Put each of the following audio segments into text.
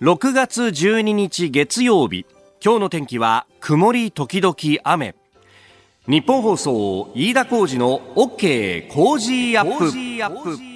6月12日月曜日。今日の天気は曇り時々雨。日本放送飯田浩二の OK 工事アップ。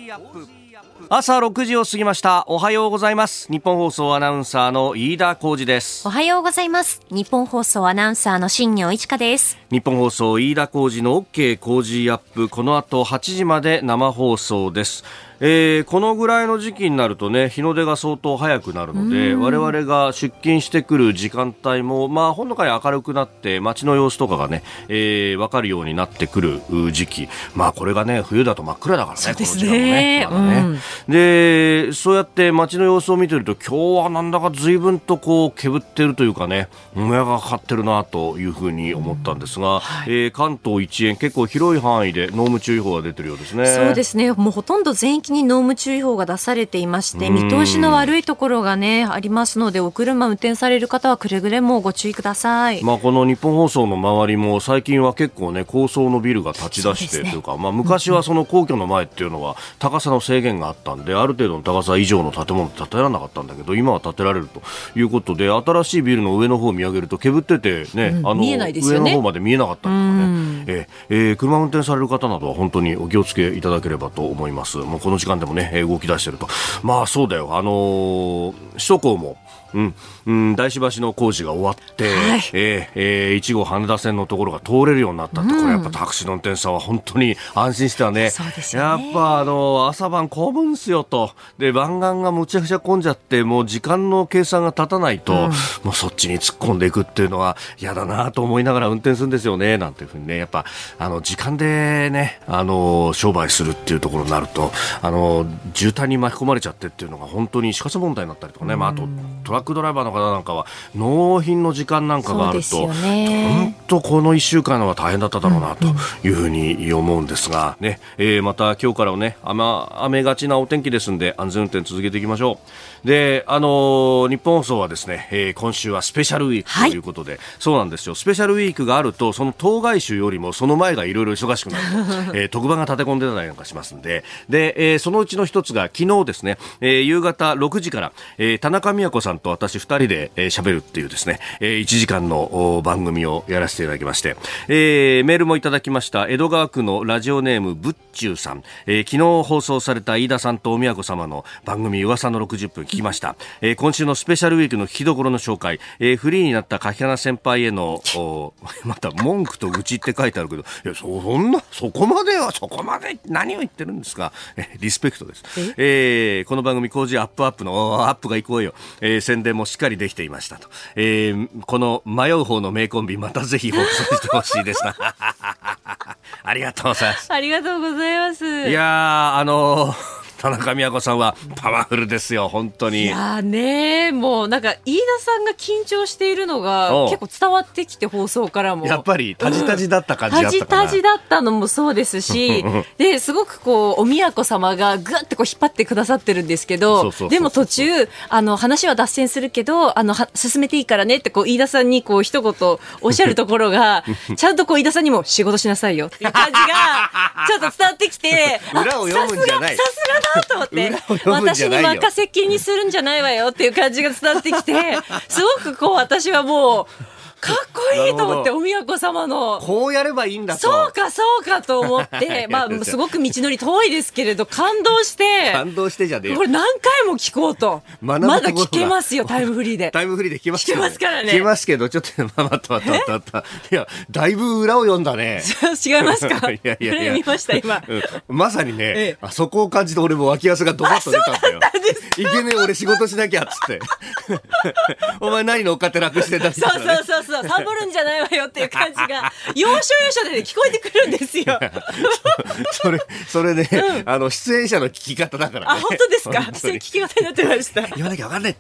朝6時を過ぎました。おはようございます。日本放送アナウンサーの飯田浩二です。おはようございます。日本放送アナウンサーの新業一華です。日本放送飯田浩二の OK 工事アップ。この後8時まで生放送ですえー、このぐらいの時期になるとね日の出が相当早くなるので我々が出勤してくる時間帯もまあほんのかに明るくなって街の様子とかがね、えー、分かるようになってくる時期。まあこれがね冬だと真っ暗だからねそうですね。この時間もね,、まね。うん、でそうやって街の様子を見てると今日はなんだか随分とこうけぶってるというかねもやがかかってるなというふうに思ったんですが、うん。はい、えー、関東一円結構広い範囲で濃霧注意報が出てるようですね。そうですね。もうほとんど全域に濃霧注意報が出されていまして見通しの悪いところがねありますのでお車運転される方はくれぐれもご注意ください、まあ、この日本放送の周りも最近は結構ね高層のビルが立ち出してというか、ね、まあ、昔はその皇居の前っていうのは高さの制限があったんである程度の高さ以上の建物建てられなかったんだけど今は建てられるということで新しいビルの上の方を見上げるとけぶっててね、うん、あの、ね、上の方まで見えなかったりとかね、ええ。ー、車運転される方などは本当にお気をつけいただければと思います。もうこの時間でもね動き出してると。まあそうだよ。あのー、首都高もうん、うん、大師橋の工事が終わって、はい、えー、えー、1号羽田線のところが通れるようになったって、うん、これやっぱタクシーの運転手さんは本当に安心してはね、ね。やっぱあの朝晩混むんすよと、で湾岸がむちゃくちゃ混んじゃって、もう時間の計算が立たないと、うん、もうそっちに突っ込んでいくっていうのは嫌だなと思いながら運転するんですよねなんていうふうにね、やっぱあの時間でね、あの商売するっていうところになると、あの渋滞に巻き込まれちゃってっていうのが本当に死活問題になったりとかね、まあ、あとトラックドライバーの方なんかは納品の時間なんかがあると、本当この1週間は大変だっただろうなというふうに思うんですが、ねえー、また今日からはね雨雨がちなお天気ですんで安全運転続けていきましょう。であのー、日本放送はですね、えー、今週はスペシャルウィークということで、はい、そうなんですよ。スペシャルウィークがあるとその当該週よりもその前がいろいろ忙しくなる、えー、特番が立て込んでたりなんかしますんで。で、えー、そのうちの一つが昨日ですね、えー、夕方6時から、えー、田中美和子さんと私2人で喋、えー、るっていうですね、えー、1時間の番組をやらせていただきまして、えー、メールもいただきました。江戸川区のラジオネームぶっちゅうさん、えー、昨日放送された飯田さんとお宮子様の番組噂の60分聞きました、えー、今週のスペシャルウィークの聞きどころの紹介、えー、フリーになった柿花先輩への また文句と愚痴って書いてあるけど。いやそんなそこまではそこまで何を言ってるんですか、えー、リスペクトです、え？ー、この番組工事アップアップのアップがいこうよ、えー、宣伝もしっかりできていましたと、えー、この迷う方の名コンビまたぜひ放送してほしいです。な ありがとうございます。ありがとうございます。いやあのー田中美和子さんはパワフルですよ、本当に。いやね、もうなんか飯田さんが緊張しているのが結構伝わってきて放送からも。やっぱりタジタジだった感じだったかな、タジタジだったのもそうですし、で、すごくこう、お宮子様がぐってこう引っ張ってくださってるんですけど、でも途中、あの、話は脱線するけど、あの、進めていいからねってこう、飯田さんにこう、一言おっしゃるところが、ちゃんとこう、飯田さんにも仕事しなさいよっていう感じが、ちょっと伝わってきて、裏を読むんじゃない。さすがだなと思って、私に任せっきりにするんじゃないわよっていう感じが伝わってきて、すごくこう私はもう、かっこいいと思って、お宮子様の。こうやればいいんだと。そうか、そうかと思って、まあ、すごく道のり遠いですけれど、感動して。感動してじゃねこれ何回も聞こうと。まだ聞けますよ、タイムフリーで。タイムフリーで聞けます聞けますからね。聞けますけど、ちょっと、まあ、待った待った待った。いや、だいぶ裏を読んだね。違いますか？いやいやいや。見ました、今。まさにね、あそこを感じて俺も脇汗がドバッと出たんだよ。いけねえ、俺仕事しなきゃ、っつって。お前何乗っかって楽してたそうそうそうそう、サボるんじゃないわよっていう感じが、要所要所で、ね、聞こえてくるんですよ。それ、それね、うん、あの、出演者の聞き方だから、ね、あ、本当ですか？聞き方になってました。言わなきゃわかんない。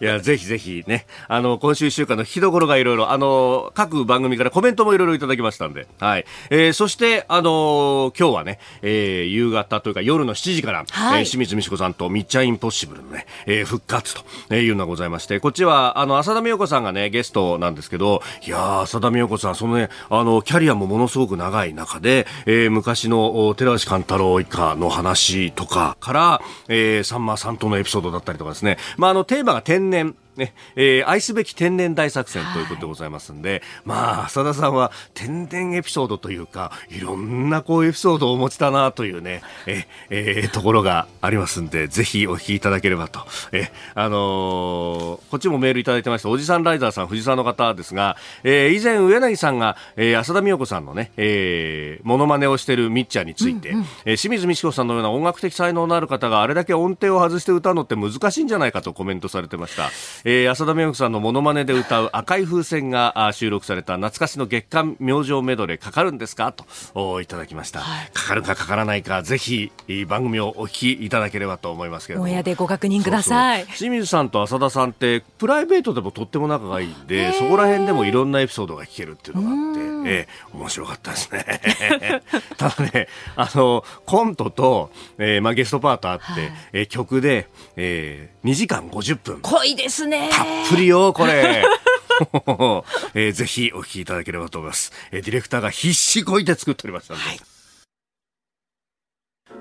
いや、ぜひぜひね、あの、今週1週間の日どころがいろいろ、あの、各番組からコメントもいろいろいただきましたんで、はい。えー、そして、あの今日はね、えー、夕方というか夜の7時から、はい、えー、清水美智子さんとミッチャーインポッシブルのね、えー、復活というのがございまして、こっちは、あの、浅田美代子さんがね、ゲストなんですけど、いや浅田美代子さん、そのね、あの、キャリアもものすごく長い中で、えー、昔の寺内貫太郎一家の話とかから、えー、さんまさんとのエピソードだったりとかですね、まあ、あの、のテーマが天然、ね、えー、愛すべき天然大作戦ということでございますんで、はい、まあ、浅田さんは天然エピソードというか、いろんなこうエピソードをお持ちだなというね、え、えー、ところがありますんで、ぜひお聞きいただければと。え、あのー、こっちもメールいただいてました、おじさんライダーさん、藤沢の方ですが、えー、以前、上柳さんが、えー、浅田美代子さんのね、えー、モノマネをしているミッチャーについて、うんうん、えー、清水美智子さんのような音楽的才能のある方があれだけ音程を外して歌うのって難しいんじゃないかとコメントされてました。えー、浅田美代子さんのモノマネで歌う赤い風船が収録された懐かしの月間明星メドレーかかるんですか？といただきました、はい、かかるかかからないかぜひ番組をお聞きいただければと思いますけど親でご確認ください。清水さんと浅田さんってプライベートでもとっても仲がいいんでそこら辺でもいろんなエピソードが聞けるっていうのがあって、えー、面白かったですね。ただねあのコントと、えーまあ、ゲストパートあって、はい、えー、曲で、えー、2時間50分。濃いですねたっぷりよこれ。えー、ぜひお聞きいただければと思います、えー、ディレクターが必死こいて作っておりましたので、はい。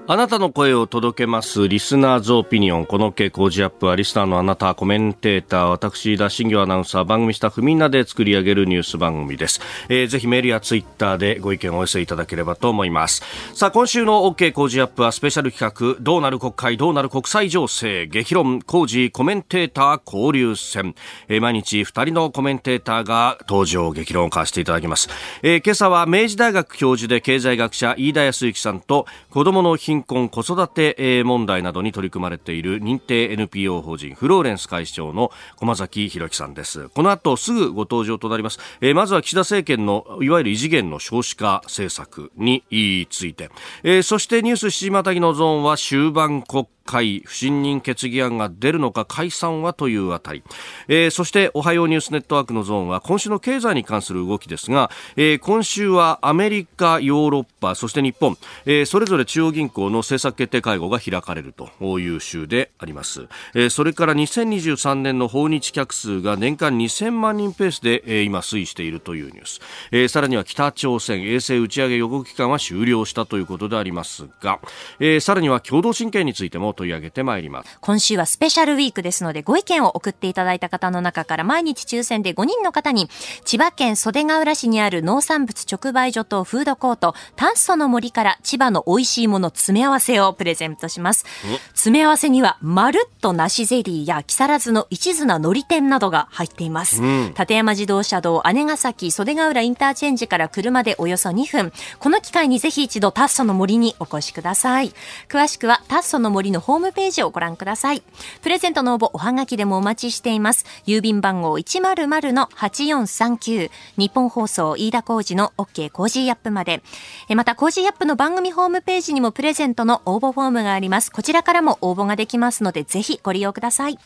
あなたの声を届けますリスナーズオピニオン。この傾向ジアップはリスナーのあなた、コメンテーター、私、田新業アナウンサー、番組スタッフみんなで作り上げるニュース番組です。えー、ぜひメールやツイッターでご意見をお寄せいただければと思います。さあ、今週の OK 工事アップはスペシャル企画、どうなる国会、どうなる国際情勢、激論、工事、コメンテーター交流戦。えー、毎日二人のコメンテーターが登場、激論を交わしていただきます。えー、今朝は明治大学教授で経済学者、飯田康之さんと、子供の貧貧困子育て問題などに取り組まれている認定 NPO 法人フローレンス会長の駒崎弘樹さんです。この後すぐご登場となります、えー、まずは岸田政権のいわゆる異次元の少子化政策について、えー、そしてニュース7時またぎのゾーンは終盤国会不信任決議案が出るのか解散はというあたり、えー、そしておはようニュースネットワークのゾーンは今週の経済に関する動きですが、えー、今週はアメリカ、ヨーロッパそして日本、えー、それぞれ中央銀行の政策決定会合が開かれるという週であります、え、それから2023年の訪日客数が年間2000万人ペースで、え、今推移しているというニュース、え、さらには北朝鮮衛星打ち上げ予告期間は終了したということでありますが、え、さらには共同親権についても取り上げてまいります。今週はスペシャルウィークですのでご意見を送っていただいた方の中から毎日抽選で5人の方に千葉県袖ヶ浦市にある農産物直売所とフードコート炭素の森から千葉の美味しいもの詰め合わせをプレゼントします。詰め合わせにはまるっと梨ゼリーや木更津の一途な海苔店などが入っています、うん、立山自動車道姉ヶ崎袖ヶ浦インターチェンジから車でおよそ2分。この機会にぜひ一度タッソの森にお越しください。詳しくはタッソの森のホームページをご覧ください。プレゼントの応募、おはがきでもお待ちしています。郵便番号100-8439、ニッポン放送飯田浩二の OK コージーアップまで。また、コージーアップの番組ホームページにもプレゼントの応募フォームがあります。こちらからも応募ができますので、ぜひご利用ください。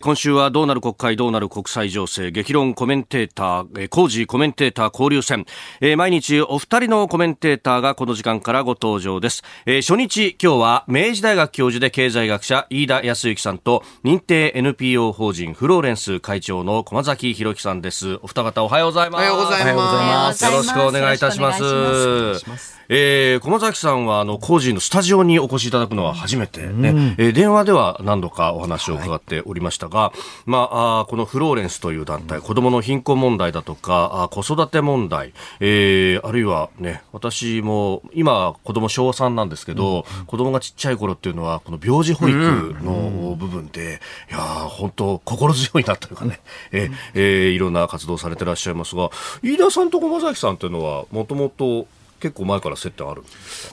今週はどうなる国会どうなる国際情勢激論コメンテーター、えー、工事コメンテーター交流戦、えー、毎日お二人のコメンテーターがこの時間からご登場です、えー、初日今日は明治大学教授で経済学者飯田康之さんと認定 NPO 法人フローレンス会長の駒崎弘樹さんです。お二方おはようございます。おはようございます。よろしくお願いいたしますえー、駒崎さんはあの工事のスタジオにお越しいただくのは初めてね、うん、えー、電話では何度かお話を伺っておりましたが、はい、まあ、あこのフローレンスという団体、子どもの貧困問題だとかあ子育て問題、えー、あるいはね私も今子供小3なんですけど、うん、子供がちっちゃい頃っていうのはこの病児保育の部分で、うん、いや本当心強いなというかね、えー、えー、いろんな活動されてらっしゃいますが飯田さんと駒崎さんというのはもともと結構前から接点ある。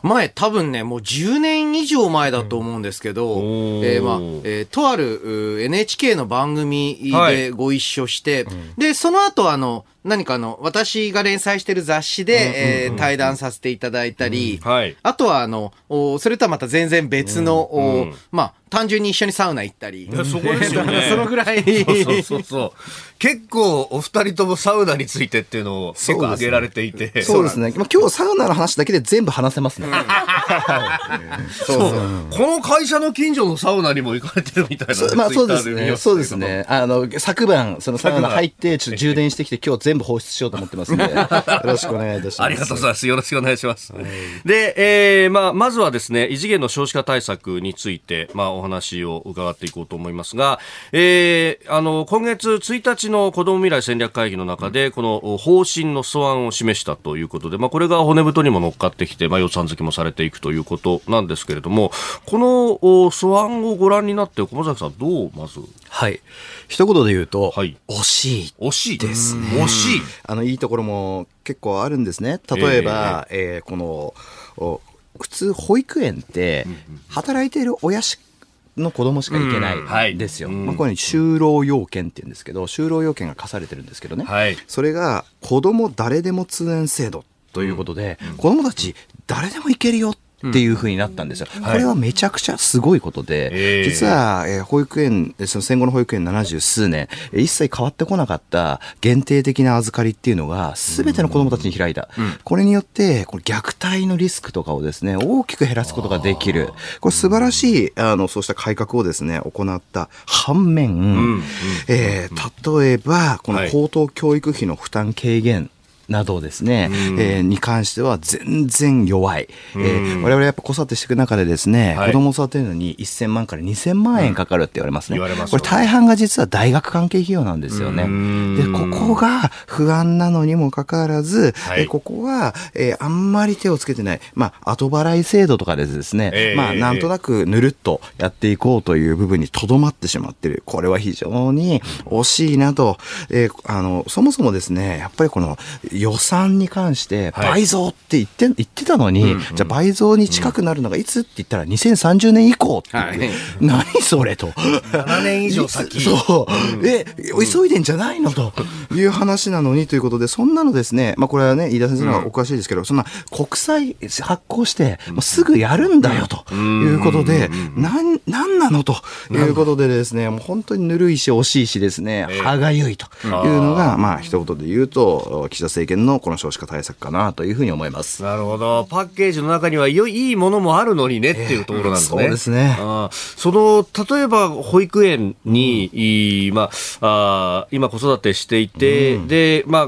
前、多分ね、もう10年以上前だと思うんですけど、うん、えー、まあ、えー、とある NHK の番組でご一緒して、はい、で、その後あの、何かあの、私が連載してる雑誌で、えー、対談させていただいたり、はい、あとはあの、それとはまた全然別の、まあ、単純に一緒にサウナ行ったり。そこですよね。そのぐらい。そうそうそう結構お二人ともサウナについてっていうのを結構挙げられていて。そうですね。まあ、今日サウナの話だけで全部話せますね。そうそう。この会社の近所のサウナにも行かれてるみたいな。まあそうですね。そうですね。あの、昨晩、そのサウナ入って、ちょっと充電してきて、今日全部放出しようと思ってますんで、よろしくお願いいたします。ありがとうございます。よろしくお願いします。で、えー、まあ、まずはですね、異次元の少子化対策について、まあ、お話を伺っていこうと思いますが、えー、あの、今月1日の子ども未来戦略会議の中で、この方針の素案を示したということで、まあ、これが骨太にも乗っかってきて、まあ、予算付けもされていくということなんですけれども、この素案をご覧になって、駒崎さん、どうまず？はい。一言で言うと、はい、惜しい。惜しいですね。惜しい。あの、いいところも結構あるんですね。例えば、えー、えー、この、普通保育園って働いている親しの子供しか行けないん。ですよ。まあ、これに就労要件って言うんですけど、就労要件が課されてるんですけどね。はい、それが子供誰でも通園制度ということで、うん、子供たち誰でも行けるよっていうふうになったんですよ。これはめちゃくちゃすごいことで、実は、えー、保育園、その戦後の保育園70数年、一切変わってこなかった限定的な預かりっていうのが、すべての子供たちに開いた。これによって、これ虐待のリスクとかをですね、大きく減らすことができる。これ素晴らしい、あの、そうした改革をですね、行った反面、えー、例えば、この高等教育費の負担軽減などですね、うん、えー、に関しては全然弱い。うん、えー、我々やっぱ子育てしていく中でですね、はい、子供を育てるのに1000万から2000万円かかるって言われますね。うん、これ大半が実は大学関係費用なんですよね。で、ここが不安なのにもかかわらず、はい、えここは、えー、あんまり手をつけてない、まあ、後払い制度とかでですね、えー、まあ、なんとなくぬるっとやっていこうという部分にとどまってしまってる。これは非常に惜しいなと、えー、あの、そもそもですね、やっぱりこの予算に関して倍増って言って,、言ってたのに、じゃあ倍増に近くなるのがいつって言ったら2030年以降って、はい、何それと。7年以上先。そう。え、急いでんじゃないのという話なのにということで、そんなのですね、まあこれはね、飯田先生のがお詳しいですけど、そんな国債発行して、まあ、すぐやるんだよということで、なん、なんなの？ということでですね、もう本当にぬるいし惜しいしですね、歯がゆいというのが、まあ一言で言うと、岸田政権のこの少子化対策かなというふうに思います。なるほど。パッケージの中にはいいものもあるのにねっていうところなんですね。そうですね。あその、例えば保育園に、うん、まあ、あ今子育てしていて、うん、で、まあ、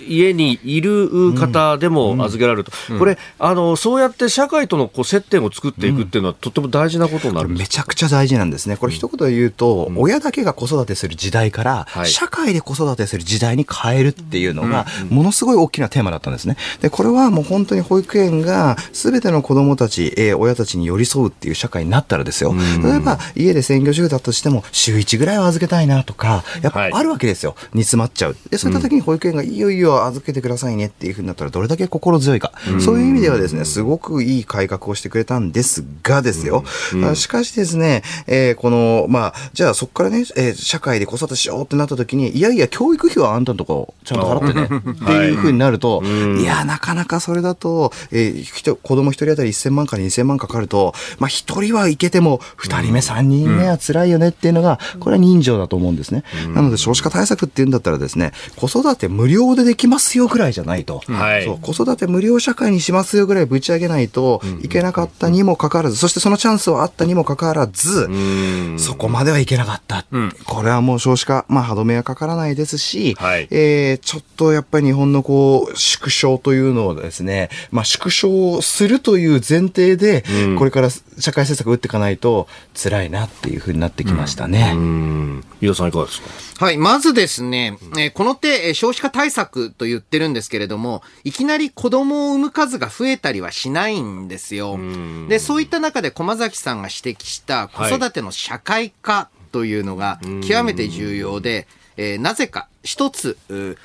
家にいる方でも預けられると、うん。うん、これあの、そうやって社会とのこう接点を作っていくっていうのは、とても大事なことになるめちゃくちゃ大事なんですね、これ、一言で言うと、親だけが子育てする時代から、社会で子育てする時代に変えるっていうのが、ものすごい大きなテーマだったんですね。でこれはもう本当に保育園がすべての子どもたち、えー、親たちに寄り添うっていう社会になったらですよ、例えば家で専業主婦だとしても、週1ぐらいは預けたいなとか、やっぱあるわけですよ、煮詰まっちゃう。でそういった時に保育園がいよいよ預けてくださいねっていうふうになったらどれだけ心強いか、そういう意味ではですね、すごくいい改革をしてくれたんですがですよ、しかしですね、えー、この、まあ、じゃあそこからね、えー、社会で子育てしようってなった時に、いやいや、教育費はあんたのとこちゃんと払ってね、っていうふうになると、い。や、なかなかそれだと、えー、子供一人当たり1000万から2000万かかると、まあ一人はいけても、二人目、三人目は辛いよねっていうのが、これは人情だと思うんですね。なので少子化対策っていうんだったらですね、子育て無料でできますよぐらいじゃないと、はい、そう子育て無料社会にしますよぐらいぶち上げないといけなかったにもかかわらず、そしてそのチャンスはあったにもかかわらず、そこまではいけなかった。うん、これはもう少子化、まあ歯止めはかからないですし、はい、えー、ちょっとやっぱり日本のこう、縮小というのをですね、まあ縮小するという前提で、これから社会政策を打っていかないと辛いなっていうふうになってきましたね。伊、う、田、さんいかがですか？はい。まずですね、えー、この手、少子化対策と言ってるんですけれども、いきなり子供を産む数が増えたりはしないんですよ。で、そういった中で駒崎さんが指摘した子育ての社会化というのが極めて重要で、えー、なぜか一つ、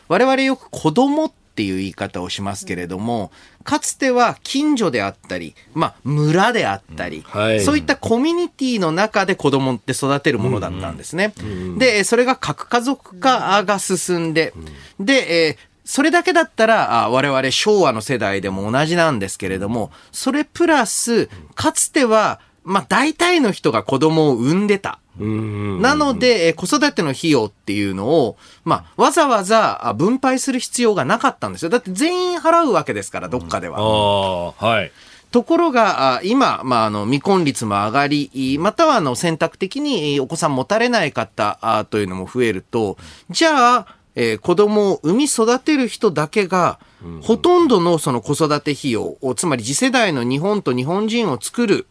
我々よく子供っていう言い方をしますけれども、かつては近所であったり、まあ、村であったり、はい、そういったコミュニティの中で子供って育てるものだったんですね。うん。うん、で、それが核家族化が進んで、で、えーそれだけだったら、我々昭和の世代でも同じなんですけれども、それプラス、かつてはまあ、大体の人が子供を産んでた。なので、子育ての費用っていうのを、まあ、わざわざ分配する必要がなかったんですよ。だって全員払うわけですから、どっかでは。はい。ところが、今、まあ、あの、未婚率も上がり、または、あの、選択的にお子さん持たれない方というのも増えると、じゃあ、えー、子供を産み育てる人だけが、ほとんどのその子育て費用を、つまり次世代の日本と日本人を作る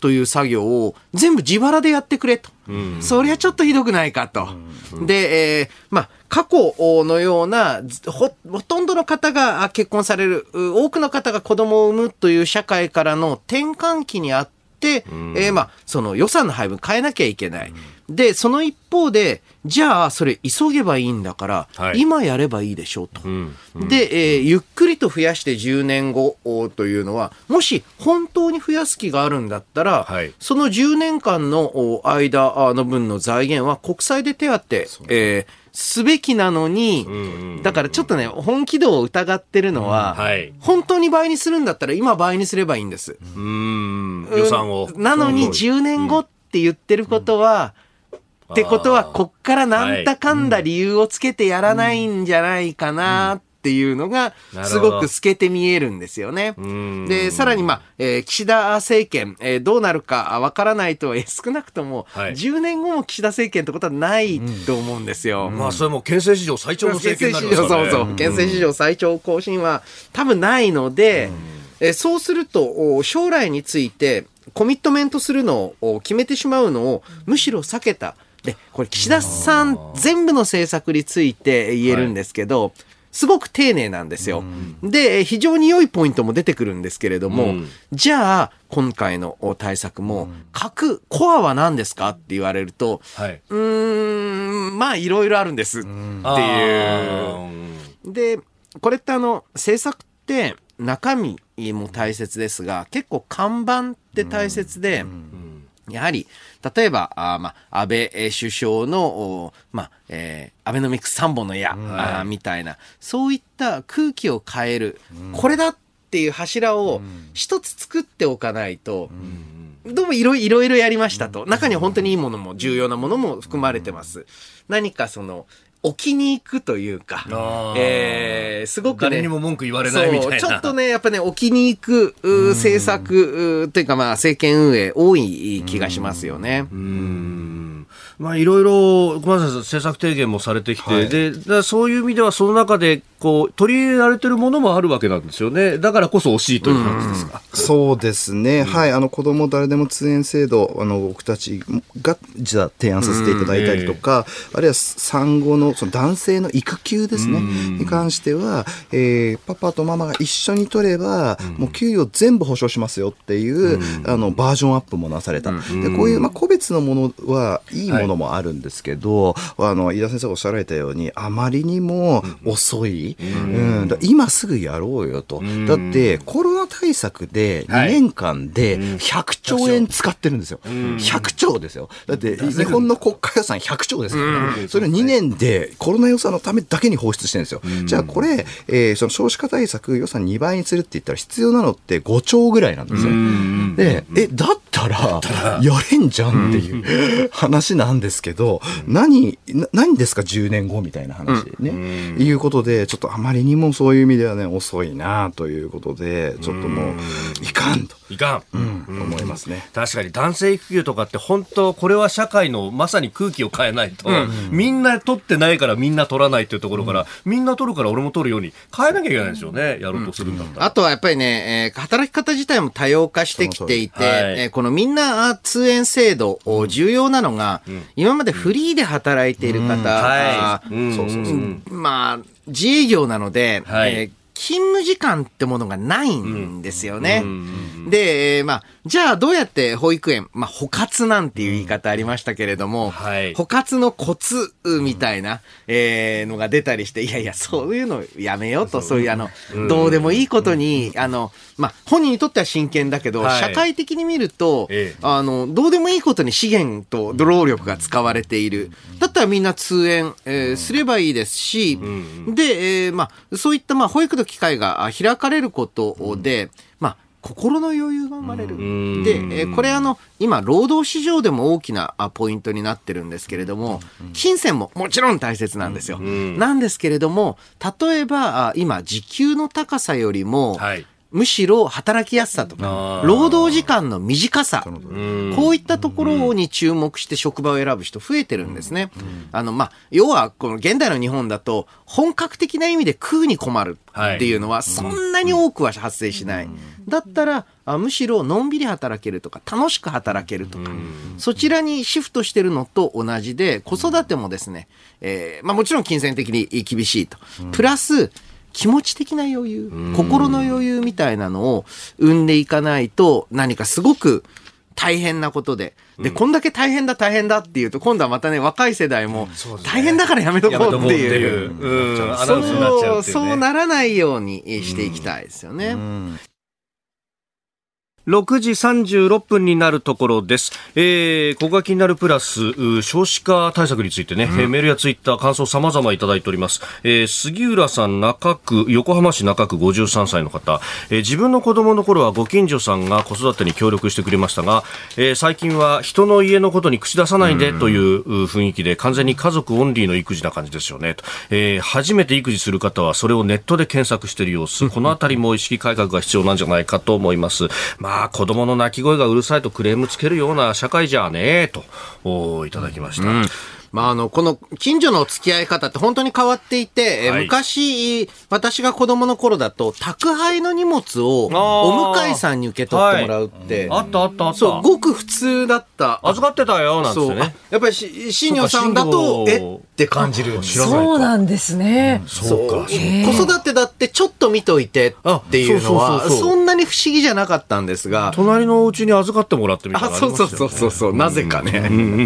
という作業を全部自腹でやってくれと。そりゃちょっとひどくないかと。で、えー、まあ、過去のようなほ、ほとんどの方が結婚される、多くの方が子供を産むという社会からの転換期にあって、えー、まあ、その予算の配分変えなきゃいけない。で、その一方で、じゃあ、それ急げばいいんだから、はい、今やればいいでしょうと。うん。うん、で、えー、ゆっくりと増やして10年後というのは、もし本当に増やす気があるんだったら、はい、その10年間の間の分の財源は国債で手当て、えー、すべきなのに、だからちょっとね、本気度を疑ってるのは、はい、本当に倍にするんだったら今倍にすればいいんです。うん、予算を。なのに10年後って言ってることは、うんってことは、こっからなんだかんだ理由をつけてやらないんじゃないかなっていうのが、すごく透けて見えるんですよね。で、さらに、まあ、えー、岸田政権、えー、どうなるかわからないと、えー、少なくとも、10年後も岸田政権ってことはないと思うんですよ。まあ、それも憲政史上最長の政権になりますね。そうそう。憲政史上最長更新は多分ないので、えー、そうすると、将来について、コミットメントするのを決めてしまうのをむしろ避けた。で、これ岸田さん全部の政策について言えるんですけど、はいすごく丁寧なんですよ。で、非常に良いポイントも出てくるんですけれども、うん、じゃあ、今回の対策も、核、コアは何ですかって言われると、はい、うん、まあ、いろいろあるんですっていう。で、これってあの、政策って中身も大切ですが、結構看板って大切で、うんやはり、例えば、あまあ、安倍首相の、まあ、えー、アベノミクス三本の矢、はい、みたいな、そういった空気を変える、うん、これだっていう柱を一つ作っておかないと、うん、どうもいろいろやりましたと。中には本当にいいものも重要なものも含まれてます。何かその、置きに行くというか、えー、すごく、ね、誰にも文句言われないみたいな。ちょっとね、やっぱね、置きに行く政策というか、まあ、政権運営多い気がしますよね。うん。まあ、いろいろ、まず政策提言もされてきて、はい、でそういう意味では、その中でこう取り入れられてるものもあるわけなんですよね、だからこそ惜しいという感じですか、うん、そうですね、うん、はい、あの子ども誰でも通園制度、あの僕たちがじゃ提案させていただいたりとか、うん、あるいは産後のその男性の育休ですね、に関しては、えー、パパとママが一緒に取れば、もう給与全部保証しますよっていう、あのバージョンアップもなされた、でこういう、まあ、個別のものはいいものもあるんですけど、はい、あの飯田先生がおっしゃられたように、あまりにも遅い、うん、今すぐやろうよと、だってコロナ対策で2年間で100兆円使ってるんですよ、100兆。ですよ、だって日本の国家予算100兆ですからね、それを2年でコロナ予算のためだけに放出してるんですよ。じゃあこれ、えー、その少子化対策予算2倍にするって言ったら必要なのって5兆ぐらいなんですよ。で、え、だったらやれんじゃんっていう話なんですけど、何、何ですか10年後みたいな話ね。いうことで、ちょっとあまりにもそういう意味ではね、遅いなということで、ちょっともう、いかんと。いかん。うん、思いますね。確かに男性育休とかって本当、これは社会のまさに空気を変えないと、みんな取ってないからみんな取らないっていうところから、みんな取るから俺も取るように変えなきゃいけないでしょうね、やろうとするんだったら。あとはやっぱりね、えー、働き方自体も多様化してきていて、このみんな通園制度、重要なのが、今までフリーで働いている方、はい、まあ、自営業なので、はい、えー勤務時間ってものがないんですよね。で、まあ、じゃあどうやって保育園、まあ、補活なんていう言い方ありましたけれども、はい、補活のコツみたいな、えー、のが出たりして、いやいや、そういうのやめようと、そういうあの、どうでもいいことに、あの、まあ、本人にとっては真剣だけど、はい、社会的に見ると、ええ、あの、どうでもいいことに資源と労力が使われている。だったらみんな通園、えー、すればいいですし、で、えー、まあ、そういった、まあ、保育の機会が開かれることで、まあ、心の余裕が生まれる。で、えこれあの、今、労働市場でも大きなポイントになってるんですけれども、金銭ももちろん大切なん。ですよ。なんですけれども、例えば、今、時給の高さよりも、はいむしろ働きやすさとか、労働時間の短さ、こういったところに注目して職場を選ぶ人増えてるんですね。あの、まあ、要は、この現代の日本だと、本格的な意味で食うに困るっていうのは、そんなに多くは発生しない。だったら、あむしろのんびり働けるとか、楽しく働けるとか、そちらにシフトしてるのと同じで、子育てもですね、えー、まあもちろん金銭的に厳しいと。プラス、気持ち的な余裕、心の余裕みたいなのを生んでいかないと、何かすごく大変なことで。で、こんだけ大変だ大変だっていうと、今度はまたね、若い世代も、大変だからやめとこうっていう。そう、そうならないようにしていきたいですよね。6時36分になるところです。えー、ここが気になるプラス、少子化対策についてね、うん、メールやツイッター、感想様々いただいております。えー、杉浦さん中区、横浜市中区53歳の方、えー、自分の子供の頃はご近所さんが子育てに協力してくれましたが、えー、最近は人の家のことに口出さないでという雰囲気で完全に家族オンリーの育児な感じですよね。えー、初めて育児する方はそれをネットで検索している様子、このあたりも意識改革が必要なんじゃないかと思います。まあまあ、子供の泣き声がうるさいとクレームつけるような社会じゃねえと、いただきました。うんまあ、あの、この近所の付き合い方って本当に変わっていて、はい、昔、私が子供の頃だと、宅配の荷物をお向かいさんに受け取ってもらうって、はい、あったあったあった。そう、ごく普通だった。預かってたよ、なんてね。やっぱりし、新庄さんだと、え？って感じるそうなんですね。そうか。子育てだってちょっと見といてっていうのは、そんなに不思議じゃなかったんですが。隣のお家に預かってもらってみたいな、ね、そうそうそうそう、なぜかね。うんうんうんう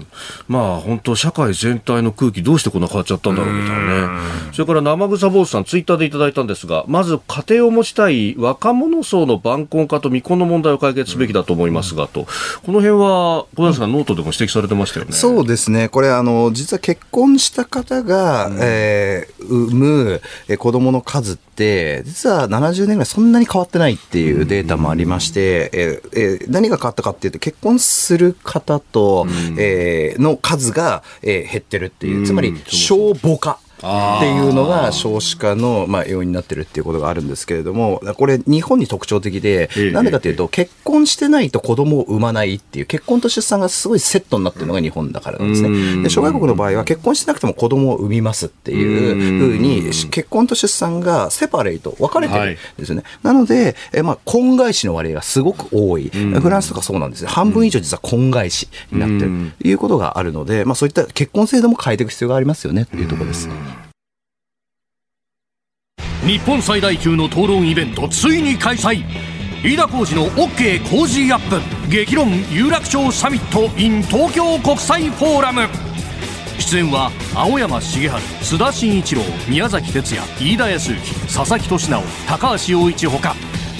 ん。まあ、本当社会全体の空気どうしてこんな変わっちゃったんだろうみたいなね。それから生草坊主さん、ツイッターでいただいたんですが、まず家庭を持ちたい若者層の晩婚化と未婚の問題を解決すべきだと思いますが、と。この辺は、小林さん、ノートでも指摘されてましたよね。そうですね。これ、あの、実は結婚した方が、うん、えー、産む子供の数って、実は70年ぐらいそんなに変わってないっていうデータもありまして、うん、えー、何が変わったかっていうと、結婚する方と、うん、えー、の数が、えー、減ってるっていう、つまり、消母化。っていうのが少子化のまあ要因になってるっていうことがあるんですけれども、これ日本に特徴的で、なんでかというと、結婚してないと子供を産まないっていう、結婚と出産がすごいセットになってるのが日本だからなんですね。で、諸外国の場合は結婚してなくても子供を産みますっていうふうに、結婚と出産がセパレート、分かれてるんですよね。なので、えまあ、婚外子の割合がすごく多い。フランスとかそうなんですね。半分以上実は婚外子になってるということがあるので、まあそういった結婚制度も変えていく必要がありますよねというところです。日本最大級の討論イベントついに開催。飯田浩司の OK 工事アップ。激論有楽町サミット in 東京国際フォーラム。出演は青山茂春須田慎一郎宮崎哲也飯田康之佐々木俊直高橋洋一ほか。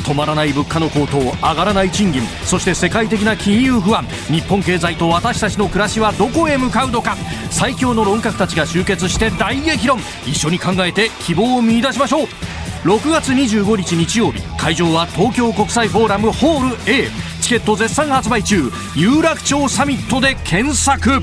止まらない物価の高騰上がらない賃金そして世界的な金融不安日本経済と私たちの暮らしはどこへ向かうのか。最強の論客たちが集結して大激論。一緒に考えて希望を見出しましょう。6月25日日曜日会場は東京国際フォーラムホール A チケット絶賛発売中。有楽町サミットで検索。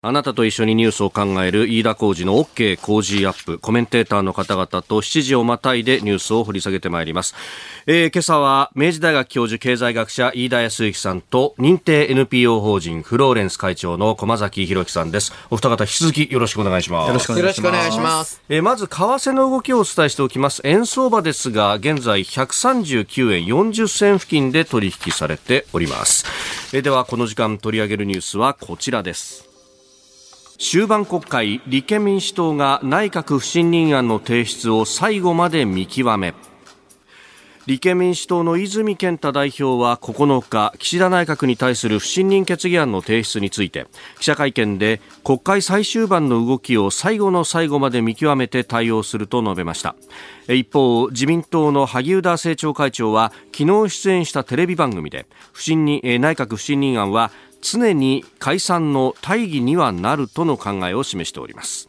あなたと一緒にニュースを考える飯田浩二の OK 工事アップコメンテーターの方々と7時をまたいでニュースを掘り下げてまいります、えー、今朝は明治大学教授経済学者飯田康之さんと認定 NPO 法人フローレンス会長の駒崎博樹さんです。お二方引き続きよろしくお願いします。よろしくお願いします。えー、まず為替の動きをお伝えしておきます。円相場ですが現在139円40銭付近で取引されております、えー、ではこの時間取り上げるニュースはこちらです終盤国会立憲民主党が内閣不信任案の提出を最後まで見極め。立憲民主党の泉健太代表は9日岸田内閣に対する不信任決議案の提出について記者会見で国会最終盤の動きを最後の最後まで見極めて対応すると述べました。一方自民党の萩生田政調会長は昨日出演したテレビ番組で不信任内閣不信任案は常に解散の大義にはなるとの考えを示しております。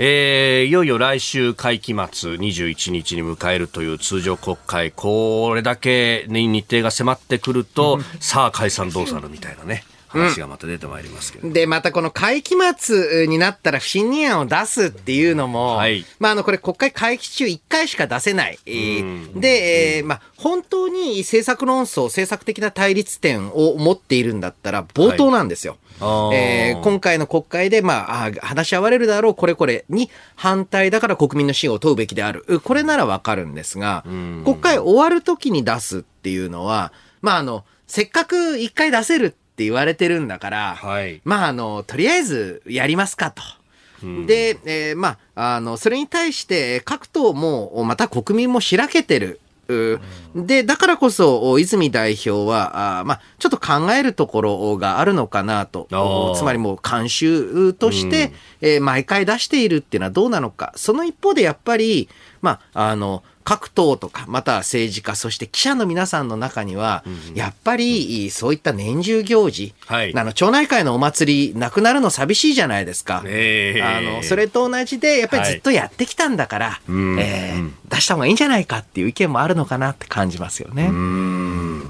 えー、いよいよ来週会期末21日に迎えるという通常国会、これだけ、ね、日程が迫ってくると、さあ解散どうするみたいなね。話がまた出てまいりますけど、うん、で、またこの会期末になったら不信任案を出すっていうのも、はい、まあ、あの、これ国会会期中1回しか出せない。で、えー、まあ、本当に政策論争、政策的な対立点を持っているんだったら冒頭なんですよ。はい、えー、今回の国会で、まあ、話し合われるだろう、これこれに反対だから国民の信を問うべきである。これならわかるんですが、国会終わるときに出すっていうのは、まあ、あの、せっかく一回出せるってって言われてるんだから、はい、まあ、あの、とりあえずやりますかと。で、えー、まあ、あの、それに対して各党も、また国民もしらけてる。で、だからこそ、泉代表は、あまあ、ちょっと考えるところがあるのかなと。つまりもう慣習として、うん、えー、毎回出しているっていうのはどうなのか。その一方でやっぱり、まあ、あの、各党とか、または政治家、そして記者の皆さんの中には、やっぱりそういった年中行事、はい、あの町内会のお祭り、なくなるの寂しいじゃないですか。え。ー、あのそれと同じで、やっぱりずっとやってきたんだから、はい、えー、出した方がいいんじゃないかっていう意見もあるのかなって感じますよね。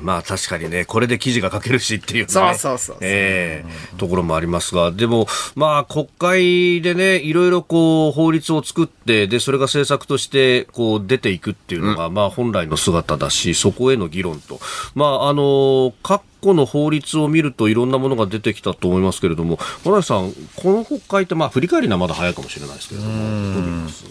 まあ確かにね、これで記事が書けるしっていう、ね、そうそうそうえー、ところもありますが、でも、まあ国会でね、いろいろこう法律を作って、で、それが政策としてこう出ていくくっていうのが、まあ本来の姿だし、そこへの議論と、まああの、各個の法律を見るといろんなものが出てきたと思いますけれども、村井さん、この国会って、まあ振り返りのはまだ早いかもしれないですけれども、どう見ます？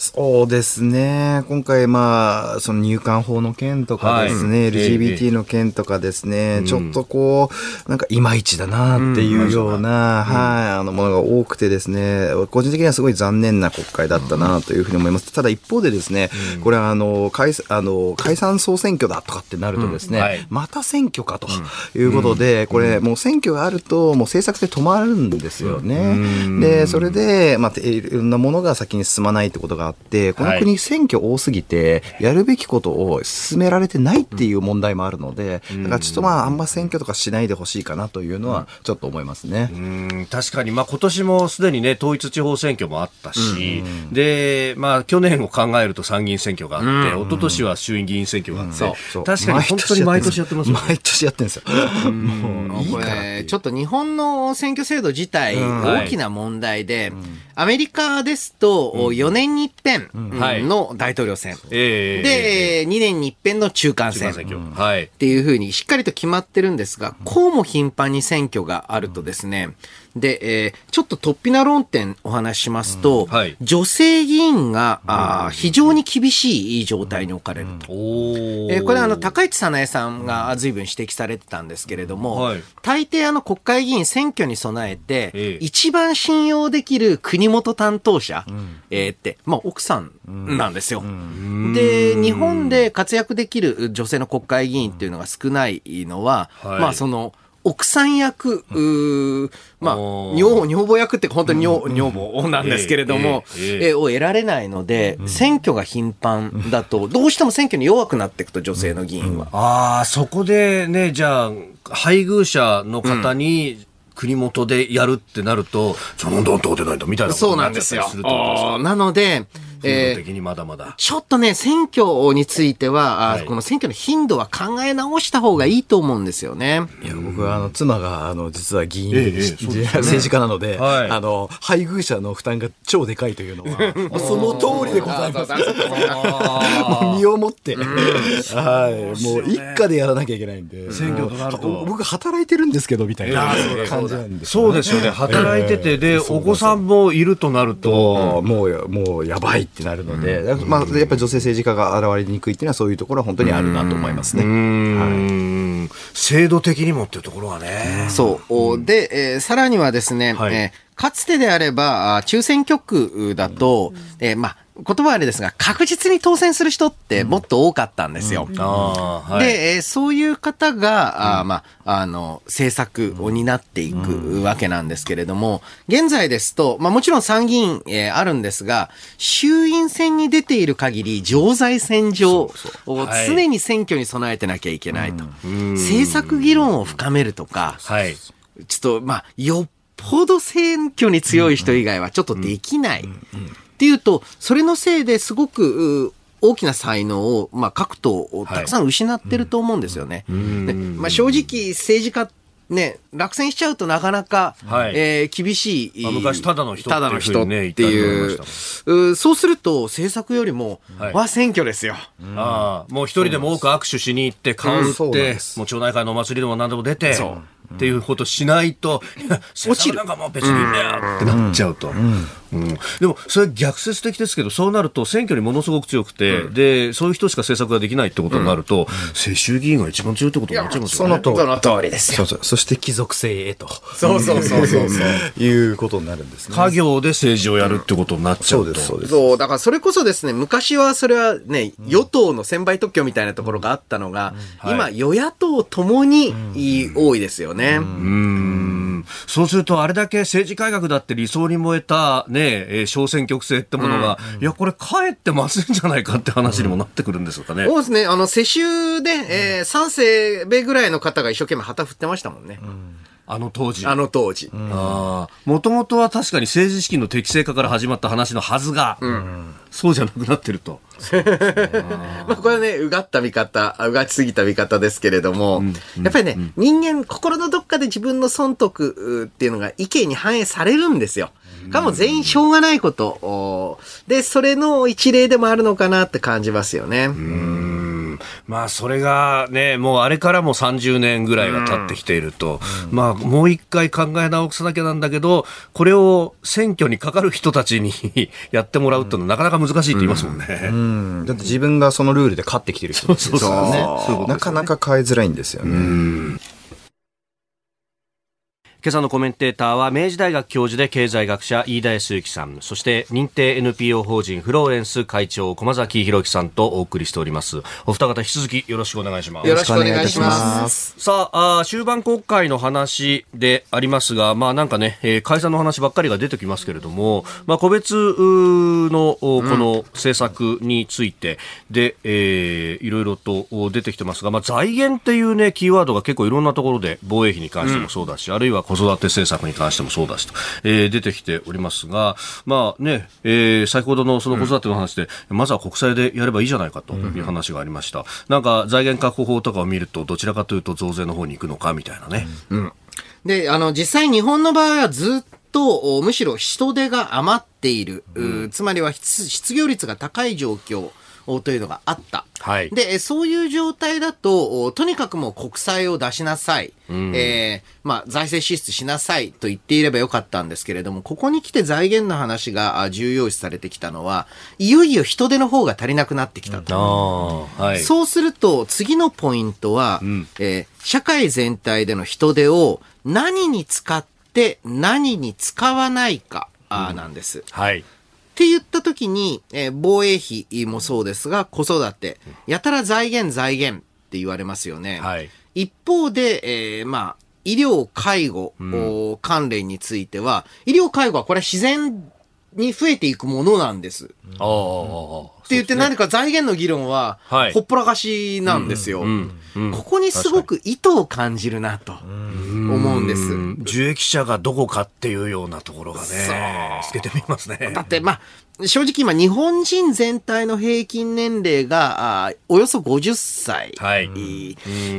そうですね。今回、まあ、その入管法の件とかですね、はい、LGBT の件とかですね、えちょっとこう、なんかいまいちだなっていうような、うん、はい、あのものが多くてですね、個人的にはすごい残念な国会だったなというふうに思います。ただ一方でですね、これはあの解あの解散総選挙だとかってなるとですね、はい、また選挙かということで、これもう選挙があると、もう政策で止まるんですよね。で、それで、まあ、いろんなものが先に進まないってことがあって、この国選挙多すぎて、やるべきことを進められてないっていう問題もあるので、だからちょっとまあ、あんま選挙とかしないでほしいかなというのは、ちょっと思いますね。うん。確かに、まあ、今年もすでにね、統一地方選挙もあったし、で、まあ、去年を考えると参議院選挙があって、一昨年は衆院議員選挙があって、確かに本当に毎年やってますよね。毎年やってるんですよ。もういいからちょっと日本の選挙制度自体、大きな問題で、アメリカですと、4年に一遍の大統領選。で、2年に一遍の中間選。っていうふうにしっかりと決まってるんですが、こうも頻繁に選挙があるとですね、で、えー、ちょっと突飛な論点お話ししますと、うんはい、女性議員が、あ非常に厳しい状態に置かれると。うん、えー、これはあの、高市早苗さんが随分指摘されてたんですけれども、はい、大抵あの国会議員選挙に備えて、ええ、一番信用できる国元担当者、うん、えー、って、まあ奥さんなんですよ。で、日本で活躍できる女性の国会議員っていうのが少ないのは、はい、まあその、奥さん役、うまあ、女女房役って本当に女,、女房なんですけれども、えを得られないので、選挙が頻繁だと、どうしても選挙に弱くなっていくと、女性の議員は。ああ、そこでね、じゃあ、配偶者の方に、国元でやるってなると、そのどんどん出ないとみたいなそうなんですよ。なので、えー、的にまだまだ。ちょっとね、選挙については、はい、この選挙の頻度は考え直した方がいいと思うんですよね。いや、僕は、あの、妻が、あの、実は議員、えー、政治家なので、はい、あの、配偶者の負担が超でかいというのは、その通りでございます。身をもって、はい、もう一家でやらなきゃいけないんで、選挙となると。僕働いてるんですけど、みたいな感じなんです、そうですよね。働いてて、で、お子さんもいるとなると、もう、もうやばいってなるので、まあ、やっぱり女性政治家が現れにくいっていうのは、そういうところは本当にあるなと思いますね。はい、制度的にもっていうところはね。そう。で、えー、さらにはですね、はい、えーかつてであれば、中選挙区だと、えー、まあ、言葉はあれですが、確実に当選する人ってもっと多かったんですよ。うん。うん、はい、で、えー、そういう方が、あまあ、あの、政策を担っていくわけなんですけれども、現在ですと、まあもちろん参議院、えー、あるんですが、衆院選に出ている限り、常在戦場を常に選挙に備えてなきゃいけないと。政策議論を深めるとか、はい、ちょっと、まあ、よっぽど選挙に強い人以外はちょっとできない。っていうと、それのせいですごく、大きな才能を、まあ、各党をたくさん失ってると思うんですよね。はい、まあ、正直、政治家ね、落選しちゃうとなかなか、はい、えー、厳しい。昔、ただの人ただの人っていう。そうすると、政策よりも、はい、は選挙ですよ。ああ、もう一人でも多く握手しに行って、顔打って、もう町内会のお祭りでも何でも出て、っていうことしないと、落ちる。なんかもう別にいいんだよってなっちゃうと。うん、でも、それ逆説的ですけど、そうなると選挙にものすごく強くて、うん、で、そういう人しか政策ができないってことになると、うん、世襲議員が一番強いってことになっちゃいますよね。その通りですよ。そうそう。そして貴族性へと。そうそうそうそう。いうことになるんですね。家業で政治をやるってことになっちゃうと。そうです、そうだからそれこそですね、昔はそれはね、与党の専売特許みたいなところがあったのが、今、与野党ともに多いですよね。うんそうすると、あれだけ政治改革だって理想に燃えたね、小選挙区制ってものが、うん、いや、これ、かえってまずいんじゃないかって話にもなってくるんですかね。そうですね。あの、世襲で、えー、3世目ぐらいの方が一生懸命旗振ってましたもんね。うんあの当時。あの当時。もともとは確かに政治資金の適正化から始まった話のはずが、うん、そうじゃなくなってると。まあこれはね、うがった見方、うがちすぎた見方ですけれども、うん、やっぱりね、うん、人間、心のどっかで自分の損得っていうのが意見に反映されるんですよ。かも全員しょうがないこと。で、それの一例でもあるのかなって感じますよね。まあ、それがね、もうあれからも30年ぐらいが経ってきていると、まあ、もう一回考え直さなきゃなんだけど、これを選挙にかかる人たちに やってもらうってのはなかなか難しいって言いますもんね。うん、だって自分がそのルールで勝ってきてる人ですからね。なかなか変えづらいんですよね。今朝のコメンテーターは明治大学教授で経済学者飯田康之さん。そして認定 NPO 法人フローレンス会長駒崎弘樹さんとお送りしております。お二方引き続きよろしくお願いします。よろしくお願いします。さああ終盤国会の話でありますがまあなんかね、えー、解散の話ばっかりが出てきますけれどもまあ個別のこの政策についてで、えー、いろいろと出てきてますがまあ財源っていうねキーワードが結構いろんなところで防衛費に関してもそうだし、うん、あるいは子育て政策に関してもそうだしと、えー、出てきておりますが、まあね、えー、先ほどのその子育ての話で、うん、まずは国債でやればいいじゃないかという話がありました。うん、なんか財源確保法とかを見ると、どちらかというと増税の方に行くのかみたいなね。うん。で、あの、実際日本の場合はずっと、むしろ人手が余っている、うん、つまりは失業率が高い状況というのがあった。はい、で、そういう状態だと、とにかくもう国債を出しなさい、うん、えー、まあ、財政支出しなさいと言っていればよかったんですけれども、ここに来て財源の話が重要視されてきたのは、いよいよ人手の方が足りなくなってきたと。うんはい、そうすると、次のポイントは、うん、えー、社会全体での人手を何に使って何に使わないか、あなんです。はいって言った時に、えー、防衛費もそうですが、子育て、やたら財源財源って言われますよね。はい、一方で、えー、まあ、医療、介護、うん、関連については、医療、介護はこれは自然に増えていくものなんです。ああ。って言って何か財源の議論は、ほっぽらかしなんですよ。ここにすごく意図を感じるなと思うんです。受益者がどこかっていうようなところがね、透けてみますね。だって、まあ、正直今日本人全体の平均年齢があおよそ50歳、はい、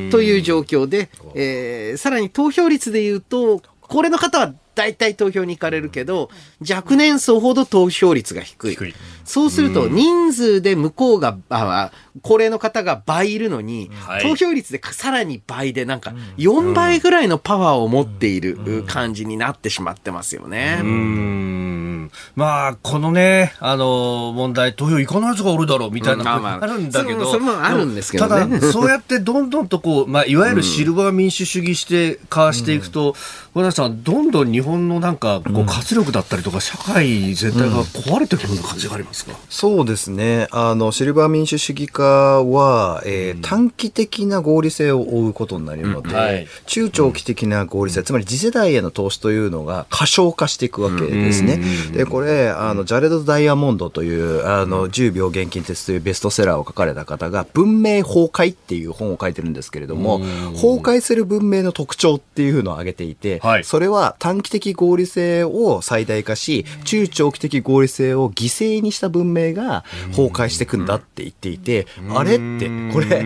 という状況で、えー、さらに投票率でいうと、高齢の方は大体投票に行かれるけど、若年層ほど投票率が低い。低い。そうすると、人数で向こうが、あ高齢の方が倍いるのに、投票率でさらに倍で、なんか、4倍ぐらいのパワーを持っている感じになってしまってますよね。うんまあ、このね、あの、問題、投票行かない人がおるだろうみたいなのがあるんだけど、それもあるんですけど、ね、ただ、そうやってどんどんとこう、まあ、いわゆるシルバー民主主義してかしていくと、小田さん、どんどん日本のなんか、こう、活力だったりとか、社会全体が壊れてくるような感じがありますか、そうですね。あの、シルバー民主主義化は、えー、短期的な合理性を追うことになるので、うん。はい、中長期的な合理性、つまり次世代への投資というのが過小化していくわけですね。で、これ、あの、ジャレド・ダイヤモンドという、あの、10秒現金鉄というベストセラーを書かれた方が、文明崩壊っていう本を書いてるんですけれども、崩壊する文明の特徴っていうのを挙げていて、はい、それは短期的合理性を最大化し、中長期的合理性を犠牲にした文明が崩壊していくんだって言っていて、あれって、これ、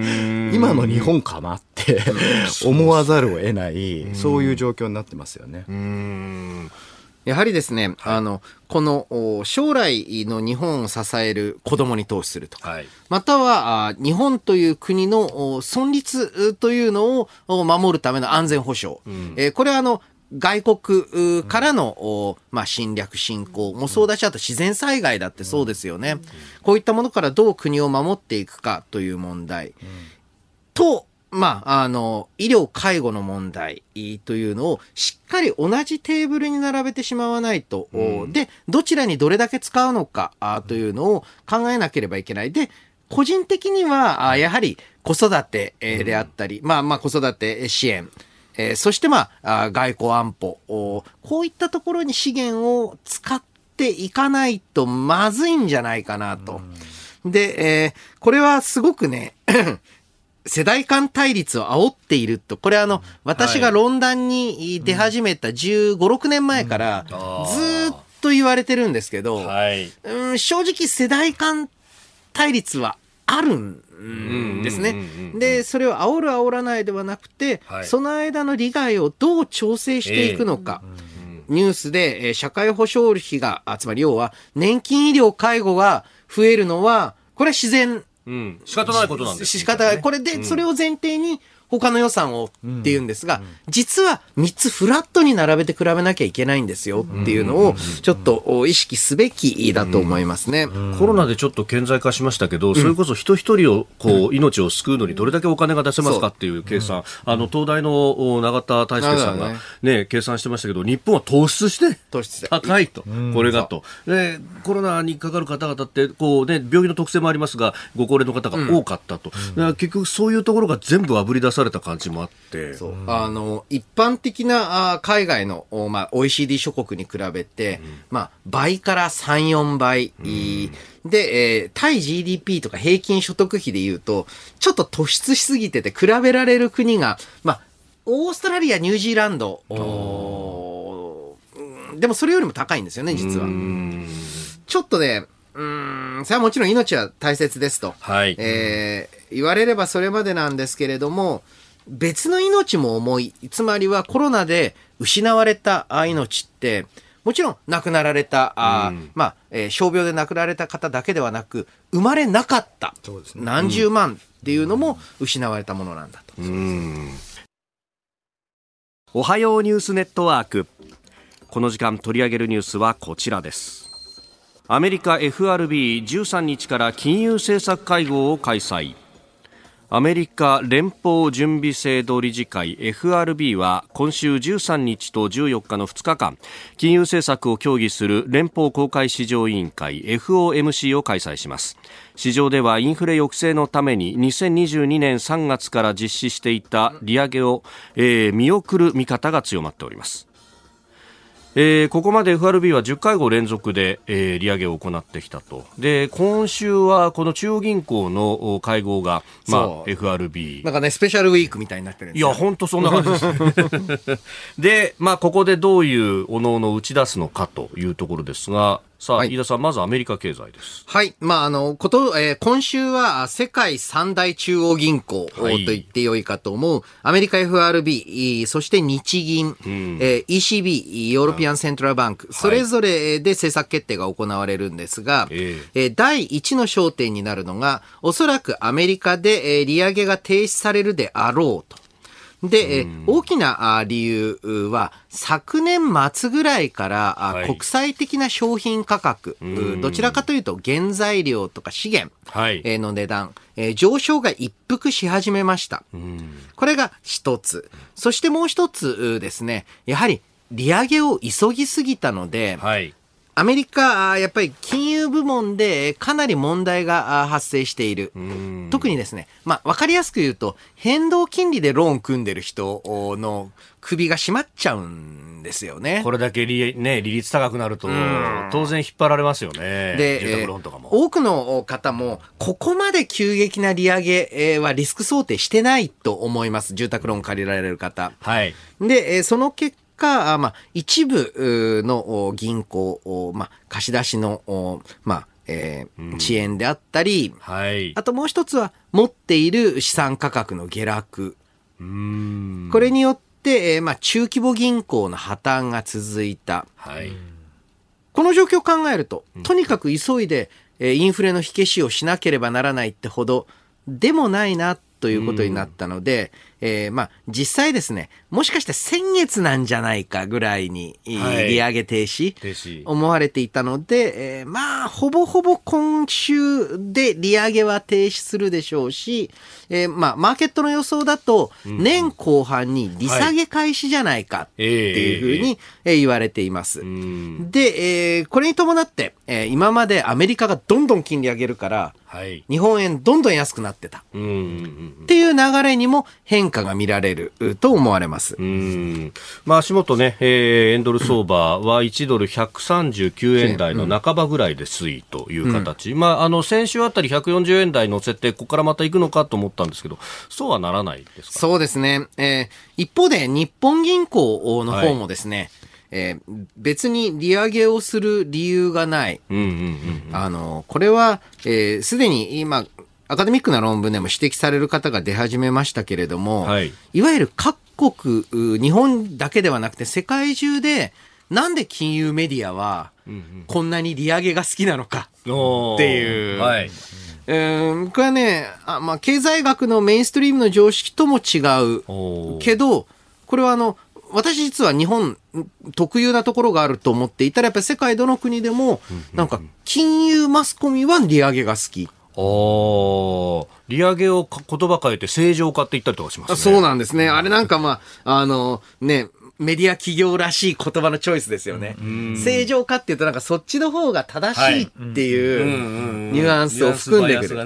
今の日本かなって思わざるを得ない、そういう状況になってますよね。やはりですね、はい、あの、この将来の日本を支える子供に投資すると。はい、または、日本という国の存立というのを守るための安全保障。うん、えー、これはあの、外国からの、まあ、侵略、侵攻もそうだし、あと自然災害だってそうですよね。こういったものからどう国を守っていくかという問題。と、まあ、あの、医療、介護の問題というのをしっかり同じテーブルに並べてしまわないと、うん、で、どちらにどれだけ使うのかというのを考えなければいけない。で、個人的には、やはり子育てであったり、まあまあ子育て支援、えー、そしてまあ、外交安保、こういったところに資源を使っていかないとまずいんじゃないかなと。で、えー、これはすごくね、世代間対立を煽っていると、これあの、私が論壇に出始めた15、6年前からずっと言われてるんですけど、うん、正直世代間対立はあるんですね。で、それを煽る煽らないではなくて、はい、その間の利害をどう調整していくのか。えー、ニュースで、えー、社会保障費が、あつまり要は、年金医療介護が増えるのは、これは自然。うん、仕方ないことなんです、ね、仕方ない。これで、それを前提に、他の予算をっていうんですが、実は3つフラットに並べて比べなきゃいけないんですよっていうのを、ちょっと意識すべきだと思いますね。コロナでちょっと顕在化しましたけど、それこそ人一人をこう命を救うのにどれだけお金が出せますかっていう計算、あの東大の永田大輔さんがね、計算してましたけど、日本は突出して高いと、これがと。で、コロナにかかる方々って、こうね、病気の特性もありますが、ご高齢の方が多かったと。結局そういうところが全部あぶり出された感じもあって。あの、一般的なあ海外の、まあ、OECD 諸国に比べて、うん、まあ、倍から3、4倍、うん、で、えー、対 GDP とか平均所得比で言うと、ちょっと突出しすぎてて比べられる国が、まあ、オーストラリア、ニュージーランド、でもそれよりも高いんですよね、実は。ちょっとね、うん、それはもちろん命は大切ですと。はい。えー、言われればそれまでなんですけれども、別の命も重い。つまりはコロナで失われた命って、もちろん亡くなられた、あうん、まあ、えー、傷病で亡くなられた方だけではなく、生まれなかった、ね、何十万っていうのも失われたものなんだと。おはようニュースネットワーク。この時間取り上げるニュースはこちらです。アメリカ FRB13 日から金融政策会合を開催。アメリカ連邦準備制度理事会 FRB は今週13日と14日の2日間金融政策を協議する連邦公開市場委員会 FOMC を開催します市場ではインフレ抑制のために2022年3月から実施していた利上げを、えー、見送る見方が強まっておりますえー、ここまで FRB は10回後連続で、えー、利上げを行ってきたと。で、今週はこの中央銀行の会合が、まあ、FRB。なんかね、スペシャルウィークみたいになってるんですいや、本当そんな感じです。で、まあ、ここでどういうおのおの打ち出すのかというところですが、さあ、はい、飯田さん、まずアメリカ経済です。はい。まあ、あの、こと、えー、今週は世界三大中央銀行と言ってよいかと思う、はい、アメリカ FRB、そして日銀、うん、えー、ECB、 European Central Bank、それぞれで政策決定が行われるんですが、はい、えー、第一の焦点になるのが、おそらくアメリカで、えー、利上げが停止されるであろうと。で、うん、大きな理由は、昨年末ぐらいから、国際的な商品価格、どちらかというと原材料とか資源の値段、はい、上昇が一服し始めました。これが一つ。そしてもう一つですね、やはり利上げを急ぎすぎたので、はいアメリカ、やっぱり金融部門でかなり問題が発生している。特にですね、まあ、わかりやすく言うと、変動金利でローン組んでる人の首が締まっちゃうんですよね。これだけ利,、ね、利率高くなると、当然引っ張られますよね。で、多くの方も、ここまで急激な利上げはリスク想定してないと思います。住宅ローン借りられる方。はい。で、その結果、まあ、一部の銀行、まあ、貸し出しの、まあ、えー、遅延であったり、はい、あともう一つは持っている資産価格の下落。これによって、えー、まあ、中規模銀行の破綻が続いた。はい、この状況を考えると、とにかく急いで、えー、インフレの火消しをしなければならないってほどでもないなということになったので、えー、まあ、実際ですね、もしかして先月なんじゃないかぐらいに、はい、利上げ停止思われていたので、えー、まあ、ほぼほぼ今週で利上げは停止するでしょうし、えー、まあ、マーケットの予想だと、年後半に利下げ開始じゃないかっていうふうに言われています。で、えー、これに伴って、えー、今までアメリカがどんどん金利上げるから、はい、日本円どんどん安くなってた。っていう流れにも変化が見られると思われます。まあ、足元ね、えー、円ドル相場は1ドル139円台の半ばぐらいで推移という形。うん、まあ、あの、先週あたり140円台乗せて、ここからまた行くのかと思ったんですけど、そうはならないですか？そうですね。えー、一方で、日本銀行の方もですね、はいえー、別に利上げをする理由がない。あの、これは、す、えー、で、に今、アカデミックな論文でも指摘される方が出始めましたけれども、はい、いわゆる各国、日本だけではなくて世界中で、なんで金融メディアは、こんなに利上げが好きなのかっていう。はい、えー、これはね、あまあ、経済学のメインストリームの常識とも違う。けど、これはあの、私実は日本特有なところがあると思っていたら、やっぱり世界どの国でも、なんか金融マスコミは利上げが好き。あ利上げを言葉変えて正常化って言ったりとかしますね。そうなんですね。あれなんかまあ、あの、ね、メディア企業らしい言葉のチョイスですよね。正常化って言うとなんかそっちの方が正しいっていうニュアンスを含んでくる。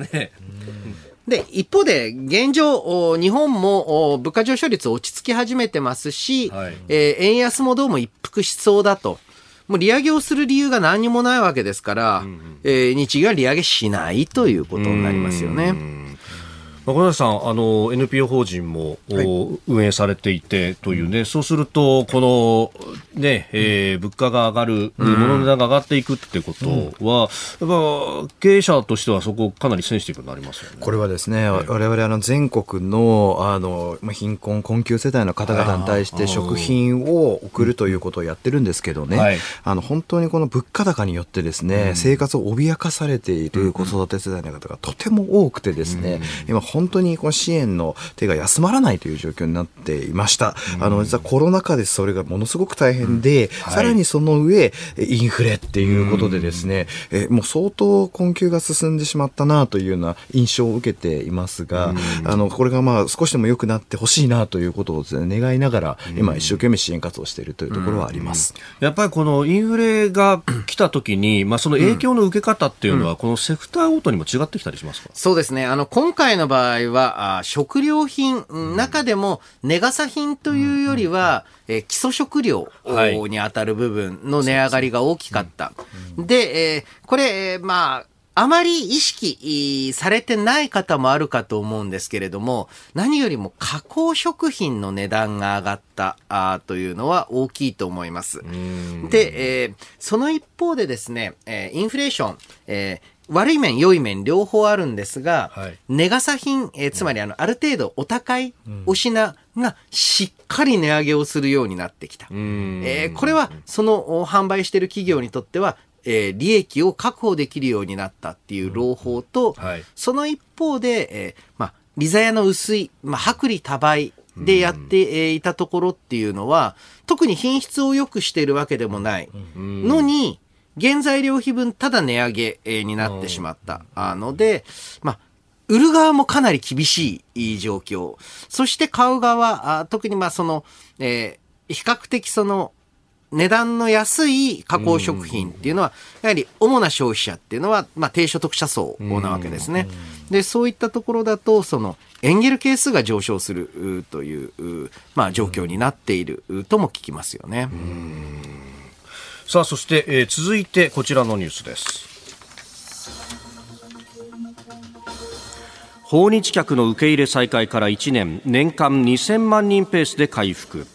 で、一方で、現状、日本も物価上昇率落ち着き始めてますし、はい、えー、円安もどうも一服しそうだと。もう利上げをする理由が何にもないわけですから、うんうん、えー、日銀は利上げしないということになりますよね。小林さん、あの NPO 法人も、はい、運営されていてというね、そうすると、この、ねえー、物価が上がる、物の値段が上がっていくってことは、うん、やっぱ経営者としてはそこ、かなりセンシティブになりますよね。これはですね、われわれあの全国のあの貧困、困窮世帯の方々に対して食品を送るということをやってるんですけどね、はい、あの本当にこの物価高によってですね、うん、生活を脅かされている子育て世代の方がとても多くてですね、うん、今本当にこの支援の手が休まらないという状況になっていました。あの、実はコロナ禍でそれがものすごく大変で、うん。はい、さらにその上、インフレっていうことでですね、えもう相当困窮が進んでしまったなというような印象を受けていますが、あの、これがまあ少しでも良くなってほしいなということをですね、願いながら、今一生懸命支援活動をしているというところはあります。やっぱりこのインフレが来た時に、まあその影響の受け方っていうのは、このセクターごとにも違ってきたりしますか、そうですね。あの、今回の場場合は、あ食料品、中でも、ネガサ品というよりは、えー、基礎食料に当たる部分の値上がりが大きかった。で、えー、これ、えー、まあ、あまり意識されてない方もあるかと思うんですけれども、何よりも加工食品の値段が上がったあというのは大きいと思います。で、えー、その一方でですね、えー、インフレーション、えー悪い面、良い面、両方あるんですが、はい、ネガサ品、えー、つまりあの、ある程度お高いお品がしっかり値上げをするようになってきた。えー、これは、その販売している企業にとっては、えー、利益を確保できるようになったっていう朗報と、はい、その一方で、えー、まあ、利ザヤの薄い、まあ、薄利多売でやっていたところっていうのは、特に品質を良くしているわけでもないのに、原材料費分ただ値上げになってしまったので、まあ、売る側もかなり厳しい状況。そして買う側、特にまあその、えー、比較的その、値段の安い加工食品っていうのは、やはり主な消費者っていうのは、まあ、低所得者層なわけですね。で、そういったところだと、その、エンゲル係数が上昇するという、まあ、状況になっているとも聞きますよね。さあ、そして、えー、続いてこちらのニュースです。訪日客の受け入れ再開から1年、年間2000万人ペースで回復。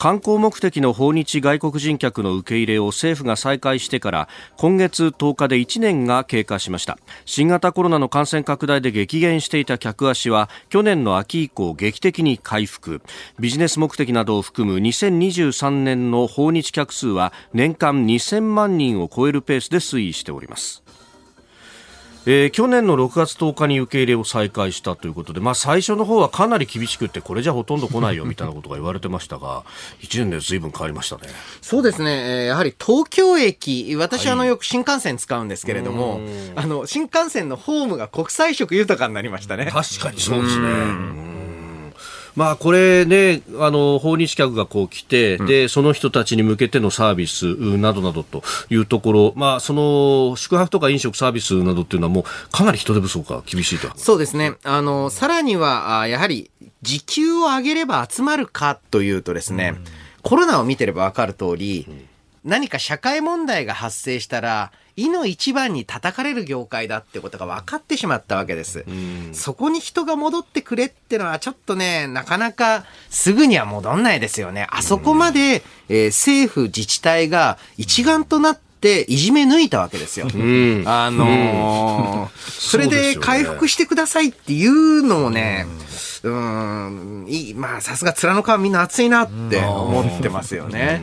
観光目的の訪日外国人客の受け入れを政府が再開してから今月10日で1年が経過しました。新型コロナの感染拡大で激減していた客足は去年の秋以降劇的に回復。ビジネス目的などを含む2023年の訪日客数は年間2000万人を超えるペースで推移しております。えー、去年の6月10日に受け入れを再開したということで、まあ、最初の方はかなり厳しくてこれじゃほとんど来ないよみたいなことが言われてましたが 1年でずいぶん変わりましたね。そうですね、やはり東京駅私、あのよく新幹線使うんですけれども、あの新幹線のホームが国際色豊かになりましたね。確かにそうですね。まあ、これね、あの、訪日客がこう来て、うん、で、その人たちに向けてのサービスなどなどというところ、まあ、その、宿泊とか飲食サービスなどっていうのはもう、かなり人手不足が厳しいと。そうですね。あの、さらには、やはり、時給を上げれば集まるかというとですね、うん、コロナを見てればわかる通り、うん、何か社会問題が発生したら、いの一番に叩かれる業界だってことが分かってしまったわけです。そこに人が戻ってくれってのはちょっとね、なかなかすぐには戻んないですよね。あそこまで、えー、政府自治体が一丸となって、いじめ抜いたわけですよ。うん、あのー、それで回復してくださいっていうのをね、うん、いい、まあ、さすが面の皮みんな熱いなって思ってますよね。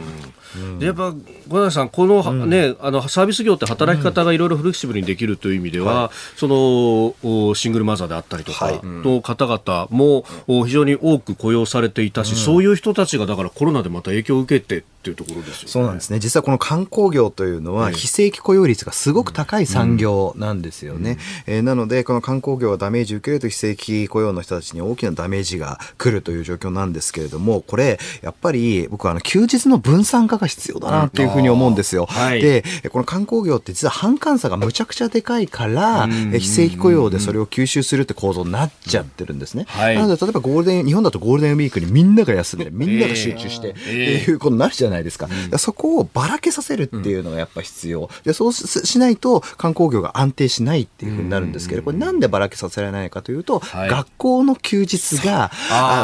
でやっぱ小林さん、この,、ね、あのサービス業って働き方がいろいろフレキシブルにできるという意味では、そのシングルマザーであったりとかの方々も非常に多く雇用されていたし、そういう人たちがだからコロナでまた影響を受けてっていうところですよ、ね、そうなんですね。実はこの観光業というのは非正規雇用率がすごく高い産業なんですよね、うん、えー、なのでこの観光業はダメージを受けると非正規雇用の人たちに大きなダメージが来るという状況なんですけれどもこれやっぱり僕はあの休日の分散化が必要だなっていうふうに思うんですよ、はい、でこの観光業って実は反感差がむちゃくちゃでかいから、うん、非正規雇用でそれを吸収するって構造になっちゃってるんですね、はい、なので例えばゴールデン日本だとゴールデンウィークにみんなが休んでみんなが集中して、えー、っていうことになるじゃないですか、うん、そこをばらけさせるっていうのがやっぱ必要。で、そうしないと観光業が安定しないっていうふうになるんですけど、これなんでばらけさせられないかというと、はい、学校の休日が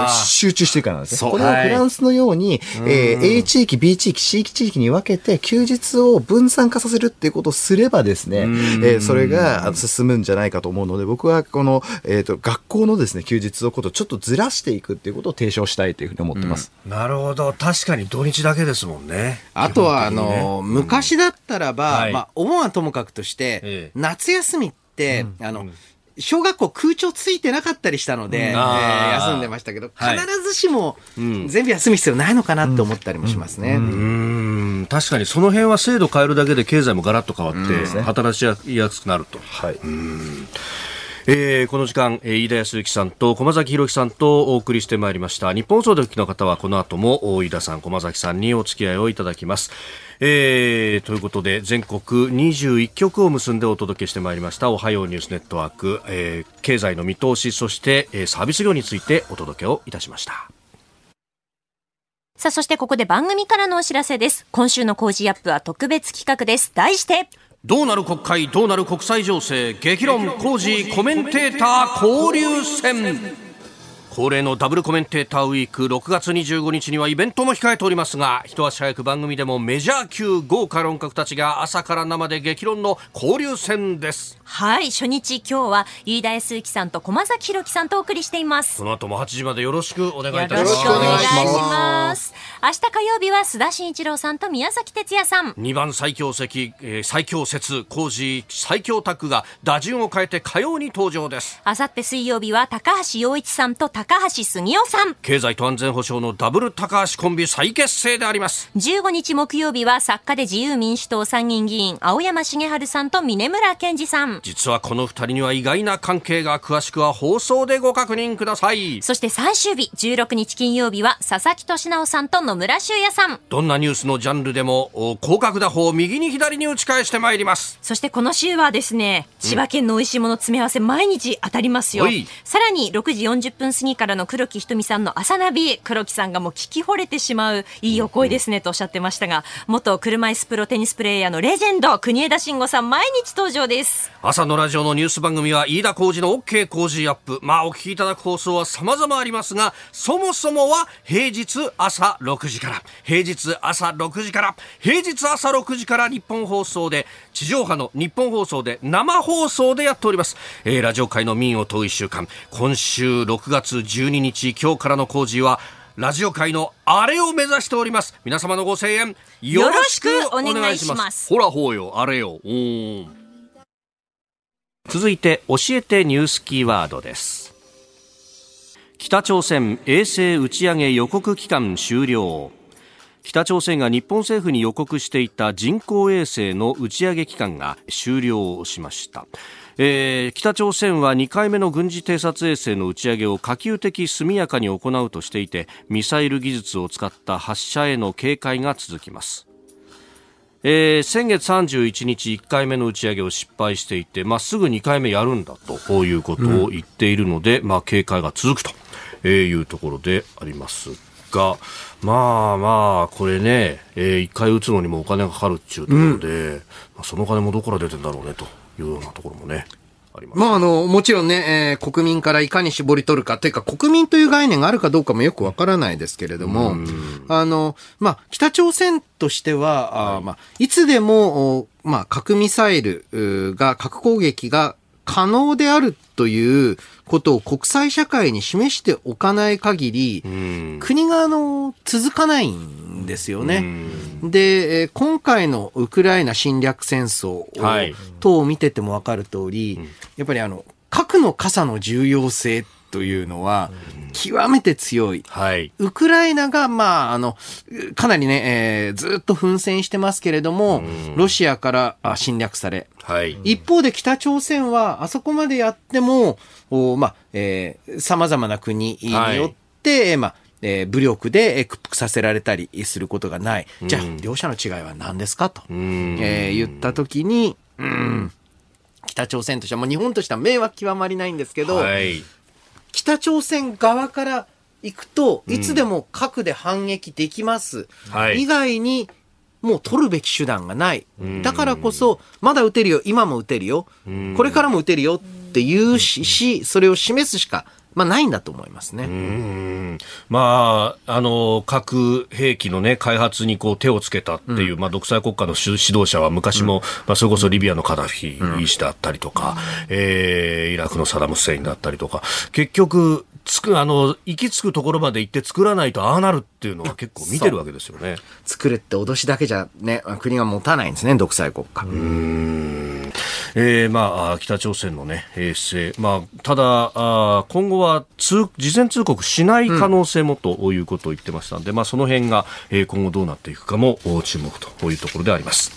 集中してるからなんですね。これをフランスのように、はい、えー、A 地域、B 地域、C 地域に分けて休日を分散化させるっていうことをすればですね、えー、それが進むんじゃないかと思うので、僕はこの、えっ、ー、と、学校のですね、休日のことをちょっとずらしていくっていうことを提唱したいというふうに思ってます。うん、なるほど。確かに土日だけですもんね。あとは、あの、昔だったらば、まあ、お盆はともかくとして、夏休みって、あの、小学校空調ついてなかったりしたので、えー、休んでましたけど、必ずしも全部休む必要ないのかなって思ったりもしますね。うん。確かにその辺は制度変えるだけで経済もガラッと変わって、働きやすくなると。はい、えー、この時間、飯田康之さんと駒崎弘樹さんとお送りしてまいりました。日本放送でお聞きの方はこの後も飯田さん駒崎さんにお付き合いをいただきます、えー、ということで全国21局を結んでお届けしてまいりました。おはようニュースネットワーク、えー、経済の見通しそして、えー、サービス業についてお届けをいたしました。さあ、そしてここで番組からのお知らせです。今週の工事アップは特別企画です。題して、どうなる国会どうなる国際情勢激論工事コメンテーター交流戦。恒例のダブルコメンテーターウィーク6月25日にはイベントも控えておりますが一足早く番組でもメジャー級豪華論客たちが朝から生で激論の交流戦です。はい初日今日は飯田康之さんと駒崎弘樹さんとお送りしています。この後も8時までよろしくお願いいたします。よろしくお願いします明日火曜日は須田慎一郎さんと宮崎哲也さん。2番最強席、えー、最強説工事最強タッグが打順を変えて火曜に登場です。あさって水曜日は高橋洋一さんと高橋杉雄さん。経済と安全保障のダブル高橋コンビ再結成であります。15日木曜日は作家で自由民主党参議院議員青山茂春さんと峰村健二さん。実はこの二人には意外な関係が詳しくは放送でご確認ください。そして最終日16日金曜日は佐々木俊直さんと野村修也さん。どんなニュースのジャンルでも広角打法右に左に打ち返してまいります。そしてこの週はですね千葉県の美味しいもの詰め合わせ毎日当たりますよ、さらに6時40分過ぎからの黒木ひとみさんの朝ナビ黒木さんがもう聞き惚れてしまういいお声ですねとおっしゃってましたが元車椅子プロテニスプレーヤーのレジェンド国枝慎吾さん毎日登場です。朝のラジオのニュース番組は飯田浩二の OK 工事アップ。まあお聞きいただく放送は様々ありますがそもそもは平日朝6時から平日朝6時から平日朝6時から日本放送で地上波の日本放送で生放送でやっております、えー、ラジオ界の民を問う1週間。今週6月12日今日からの工事はラジオ界のあれを目指しております。皆様のご声援よろしくお願いします。ほらほうよあれよ。続いて教えてニュースキーワードです北朝鮮衛星打ち上げ予告期間終了。北朝鮮が日本政府に予告していた人工衛星の打ち上げ期間が終了しました。えー、北朝鮮は2回目の軍事偵察衛星の打ち上げを可及的速やかに行うとしていてミサイル技術を使った発射への警戒が続きます。えー、先月31日1回目の打ち上げを失敗していて、まあ、すぐ2回目やるんだということを言っているので、うん、まあ、警戒が続くと。いうところでありますが、まあまあ、これね、えー、1回打つのにもお金がかかるっていうところで、うん、まあ、その金もどこから出てんだろうねというようなところもね。あまあ、あの、もちろんね、えー、国民からいかに絞り取るか、というか、国民という概念があるかどうかもよくわからないですけれども、あの、まあ、北朝鮮としては、はい、あまあ、いつでも、まあ、核ミサイルが、核攻撃が可能であるということを国際社会に示しておかない限り、国があの続かないんですよね。で、今回のウクライナ侵略戦争等を見ててもわかる通り、やっぱりあの、核の傘の重要性というのは、極めて強い。はい。ウクライナが、まあ、あの、かなりね、えー、ずっと奮戦してますけれども、ロシアから侵略され、はい。一方で北朝鮮は、あそこまでやっても、おまあ、えー、様々な国によって、はい、まあ、えー、武力で屈服させられたりすることがない。じゃあ、両者の違いは何ですか？と、えー、言ったときに、うん、北朝鮮としては、もう日本としては迷惑極まりないんですけど、はい、北朝鮮側から行くと、いつでも核で反撃できます。うん以外に、もう取るべき手段がない。だからこそ、まだ撃てるよ、今も撃てるよ、これからも撃てるよっていうし、それを示すしかまあ、ないんだと思いますね。まあ、あの、核兵器のね、開発にこう手をつけたっていう、うん、まあ、独裁国家の指導者は昔も、うん、まあ、それこそリビアのカダフィ医師だったりとか、うん、えー、イラクのサダム・フセインだったりとか、結局、つく、あの、行き着くところまで行って作らないとああなるっていうのは結構見てるわけですよね。作れって脅しだけじゃね、国が持たないんですね、独裁国家。えー、まあ、北朝鮮のね、衛星、まあ、ただ、あ今後は通、事前通告しない可能性もということを言ってましたので、うん、まあ、その辺が、えー、今後どうなっていくかも注目というところであります。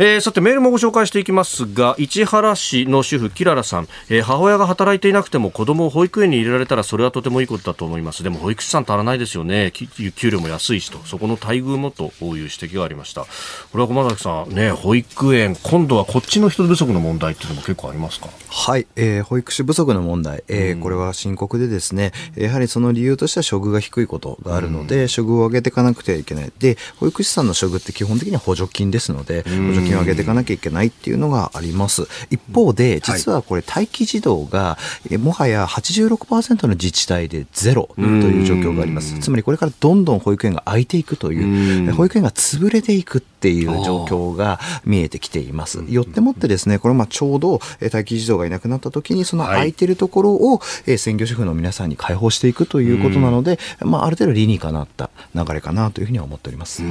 えー、さて、メールもご紹介していきますが、市原市の主婦、キララさん、えー、母親が働いていなくても子供を保育園に入れられたらそれはとてもいいことだと思います。でも、保育士さん足らないですよね。給料も安いしと、そこの待遇もという指摘がありました。これは駒崎さん、ね、保育園、今度はこっちの人不足の問題っていうのも結構ありますか？はい、えー、保育士不足の問題、えー、これは深刻でですね、やはりその理由としては処遇が低いことがあるので、処遇を上げていかなくてはいけない。で、保育士さんの処遇って基本的には補助金ですので、補助金を上げていかなきゃいけないっていうのがあります。一方で、実はこれ待機児童が、もはや86%の自治体でゼロという状況があります。つまりこれからどんどん保育園が空いていくという、保育園が潰れていくっていう状況が見えてきています。よってもってですね、これまあちょうど待機児童がいなくなった時に、その空いてるところを専業主婦の皆さんに開放していくということなので、まあある程度理にかなった流れかなというふうには思っております。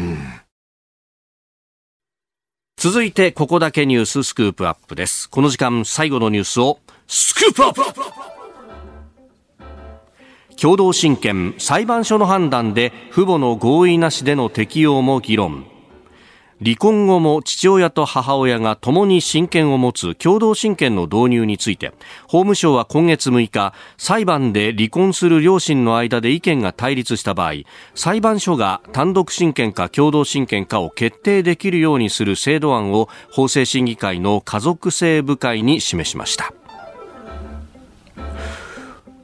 続いて、ここだけニューススクープアップです。この時間、最後のニュースを、スクープアップ共同親権裁判所の判断で父母の合意なしでの適用も議論。離婚後も父親と母親が共に親権を持つ共同親権の導入について法務省は今月6日裁判で離婚する両親の間で意見が対立した場合裁判所が単独親権か共同親権かを決定できるようにする制度案を法制審議会の家族性部会に示しました。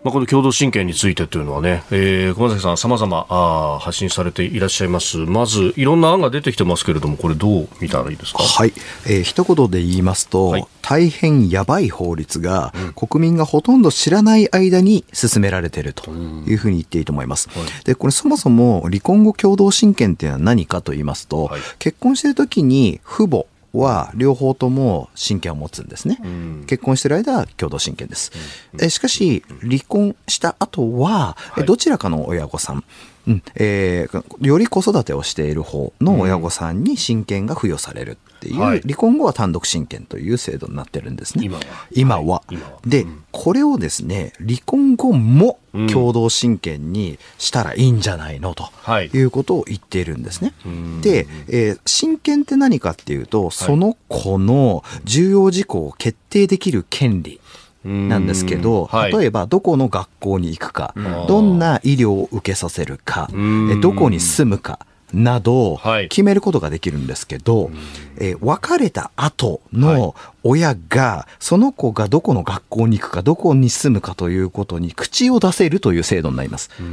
まあ、この共同親権についてというのはね、えー、小崎さん、さまざま発信されていらっしゃいます。まず、いろんな案が出てきてますけれども、これ、どう見たらいいですか？はい、えー、一言で言いますと、はい、大変やばい法律が、うん、国民がほとんど知らない間に進められているというふうに言っていいと思います。はい、で、これ、そもそも離婚後共同親権っていうのは何かと言いますと、はい、結婚しているときに父母、は両方とも親権を持つんですね。うん、結婚してる間は共同親権です。うん、えしかし、離婚した後は、はい、どちらかの親御さん、うんえー、より子育てをしている方の親御さんに親権が付与されるっていう、はい、離婚後は単独親権という制度になってるんですね。今は。今は。はい、で、うん、これをですね、離婚後も共同親権にしたらいいんじゃないの？と。い。うことを言っているんですね。はい、で、えー、親権って何かっていうと、その子の重要事項を決定できる権利。なんですけど、例えばどこの学校に行くか、どんな医療を受けさせるか、どこに住むか、など、決めることができるんですけど、はい、えー、別れた後の親が、その子がどこの学校に行くか、どこに住むかということに口を出せるという制度になります。う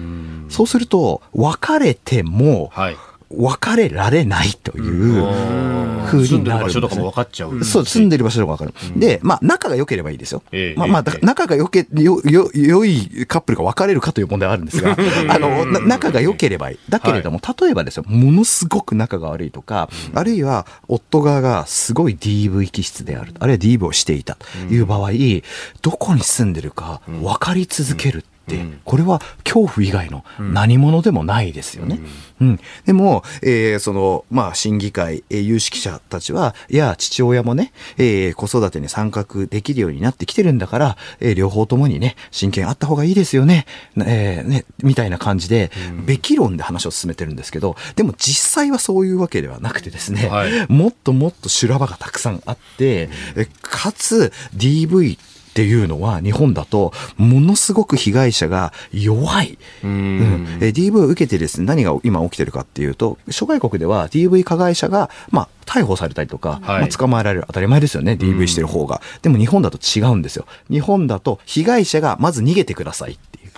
そうすると、別れても、はい別れられないというふうになるんです、ね。住んでる場所とかも分かっちゃう。そう、住んでる場所とか分かる。で、まあ、仲が良ければいいですよ。えー、まあ、まあ、仲が良け、よ、よ、良いカップルが別れるかという問題はあるんですが、あの、仲が良ければいい。だけれども、はい、例えばですよ、ものすごく仲が悪いとか、あるいは、夫側がすごい DV 気質である。あるいは DV をしていたという場合、どこに住んでるか分かり続ける。これは恐怖以外の何者でもないですよね。うん、でも、えー、その、まあ、審議会、えー、有識者たちは、いや、父親もね、えー、子育てに参画できるようになってきてるんだから、えー、両方ともにね、親権あった方がいいですよね、えー、ね、みたいな感じで、べき論で話を進めてるんですけど、でも実際はそういうわけではなくてですね、はい、もっともっと修羅場がたくさんあって、うん、かつ DV っていうのは日本だとものすごく被害者が弱い。うん、え DV を受けてですね、何が今起きてるかっていうと、諸外国では DV 加害者が、まあ、逮捕されたりとか、はい、まあ、捕まえられる当たり前ですよね、DV してる方が。でも日本だと違うんですよ。日本だと被害者がまず逃げてくださいっていう。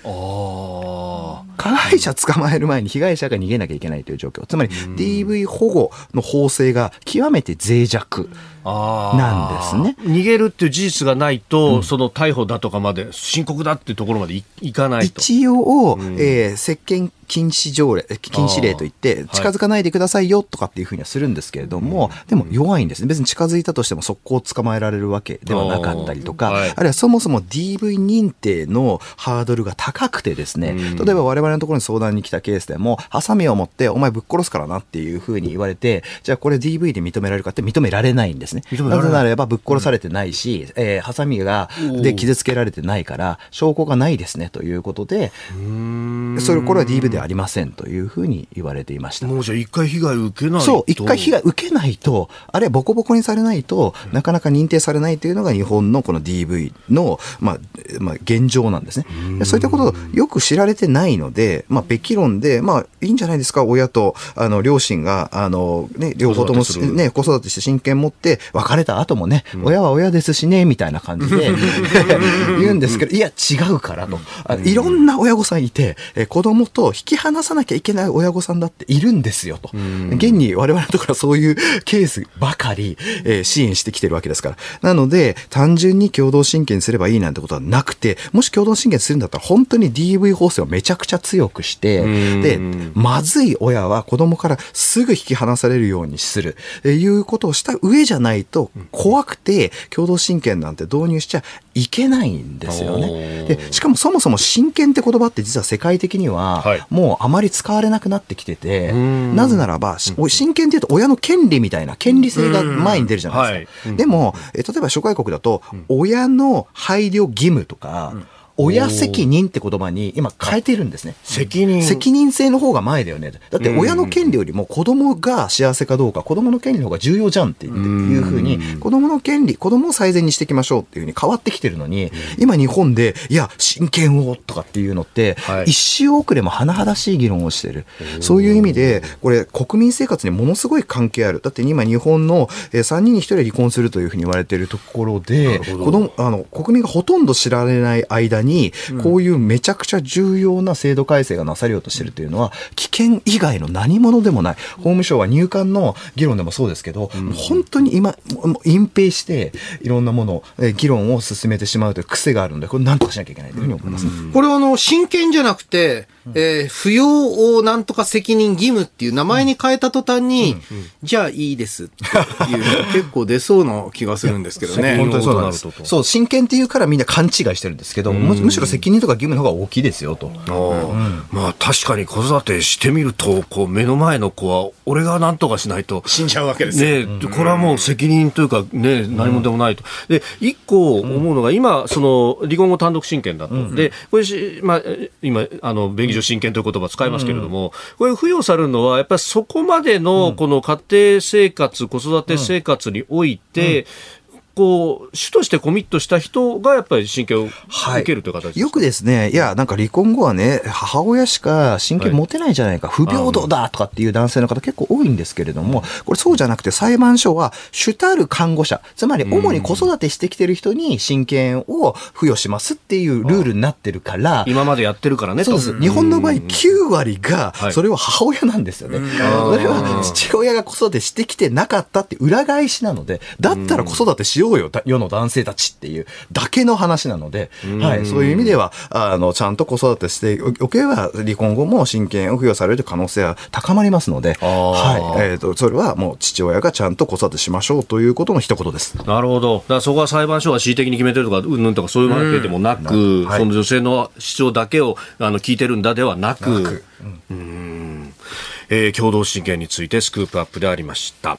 加害者捕まえる前に被害者が逃げなきゃいけないという状況。つまり DV 保護の法制が極めて脆弱。なんですね逃げるっていう事実がないと、うん、その逮捕だとかまで深刻だっていうところまでいかないと一応、うん、えー、接見禁止条例、禁止令といって、近づかないでくださいよとかっていうふうにはするんですけれども、はい、でも弱いんですね。別に近づいたとしても速攻捕まえられるわけではなかったりとか、はい、あるいはそもそも DV 認定のハードルが高くてですね、例えば我々のところに相談に来たケースでも、ハサミを持ってお前ぶっ殺すからなっていうふうに言われて、じゃあこれ DV で認められるかって認められないんですね。なぜならばぶっ殺されてないし、うん、えー、ハサミが、で傷つけられてないから、証拠がないですねということで、それ、これは DV ではありませんというふうに言われていました。もうじゃあ一回被害受けないとそう、一回被害受けないと、あれボコボコにされないと、なかなか認定されないというのが日本のこの DV の、まあ、まあ、現状なんですね。そういったことよく知られてないので、まあ、べき論で、まあ、いいんじゃないですか、親と、あの、両親が、あの、ね、両方とも、ね、子育てして親権持って、別れた後もね、親は親ですしね、みたいな感じで 言うんですけど、いや、違うからと。いろんな親御さんいて、え子供と引き離さなきゃいけない親御さんだっているんですよと。現に我々のところはそういうケースばかり、えー、支援してきてるわけですから。なので、単純に共同親権すればいいなんてことはなくて、もし共同親権するんだったら、本当に DV 法制をめちゃくちゃ強くして、で、まずい親は子供からすぐ引き離されるようにする、えいうことをした上じゃないと、怖くて共同親権なんて導入しちゃいけないんですよね。で、しかもそもそも親権って言葉って実は世界的には、もうあまり使われなくなってきてて、なぜならば、親権っていうと親の権利みたいな権利性が前に出るじゃないですか。でも、え例えば諸外国だと、親の配慮義務とか、親責任って言葉に今変えてるんですね。責任責任性の方が前だよね。だって親の権利よりも子供が幸せかどうか、子供の権利の方が重要じゃんっていうふうに、子供の権利、子供を最善にしていきましょうっていうふうに変わってきてるのに、今日本で、いや、親権をとかっていうのって、一周遅れも甚だしい議論をしてる。そういう意味で、これ国民生活にものすごい関係ある。だって今日本の3人に1人離婚するというふうに言われているところで、子供、あの、国民がほとんど知られない間に、こういうめちゃくちゃ重要な制度改正がなされようとしてるというのは、危険以外の何者でもない。法務省は入管の議論でもそうですけど、本当に今、隠蔽して、いろんなもの、議論を進めてしまうという癖があるので、これ何とかしなきゃいけないというふうに思います。これはあの、真剣じゃなくて、えー、不要をなんとか責任義務っていう名前に変えた途端に、じゃあいいですっていう、結構出そうな気がするんですけどね。本当にそうなんです。そう、真剣っていうからみんな勘違いしてるんですけど、むしろ責任とか義務の方が大きいですよと。まあ確かに子育てしてみると、こう目の前の子は、俺が何とかしないと。死んじゃうわけですね。これはもう責任というか、ね、何もでもないと。で、一個思うのが、今、その、離婚後単独親権だと。で、これし、まあ、今、あの、便宜上親権という言葉使いますけれども、これ付与されるのは、やっぱりそこまでの、この家庭生活、子育て生活において、こう主としてコミットした人がやっぱり親権を受けるという形、はい、よくですね、いや、なんか離婚後はね、母親しか親権持てないじゃないか、はい、不平等だとかっていう男性の方結構多いんですけれども、これそうじゃなくて裁判所は主たる看護者、つまり主に子育てしてきてる人に親権を付与しますっていうルールになってるから、今までやってるからね、そうです。日本の場合9割が、それは母親なんですよね。それは父親が子育てしてきてなかったって裏返しなので、だったら子育てしようよ、世の男性たちっていうだけの話なので、はい、そういう意味では、あの、ちゃんと子育てしておけば、離婚後も親権を付与される可能性は高まりますので、はい、えっ、ー、と、それはもう父親がちゃんと子育てしましょうということの一言です。なるほど。だからそこは裁判所が恣意的に決めてるとか、うんぬんとかそういうわけでもなく、はい、その女性の主張だけをあの聞いてるんだではなく、なく。うん、えー、共同親権についてスクープアップでありました。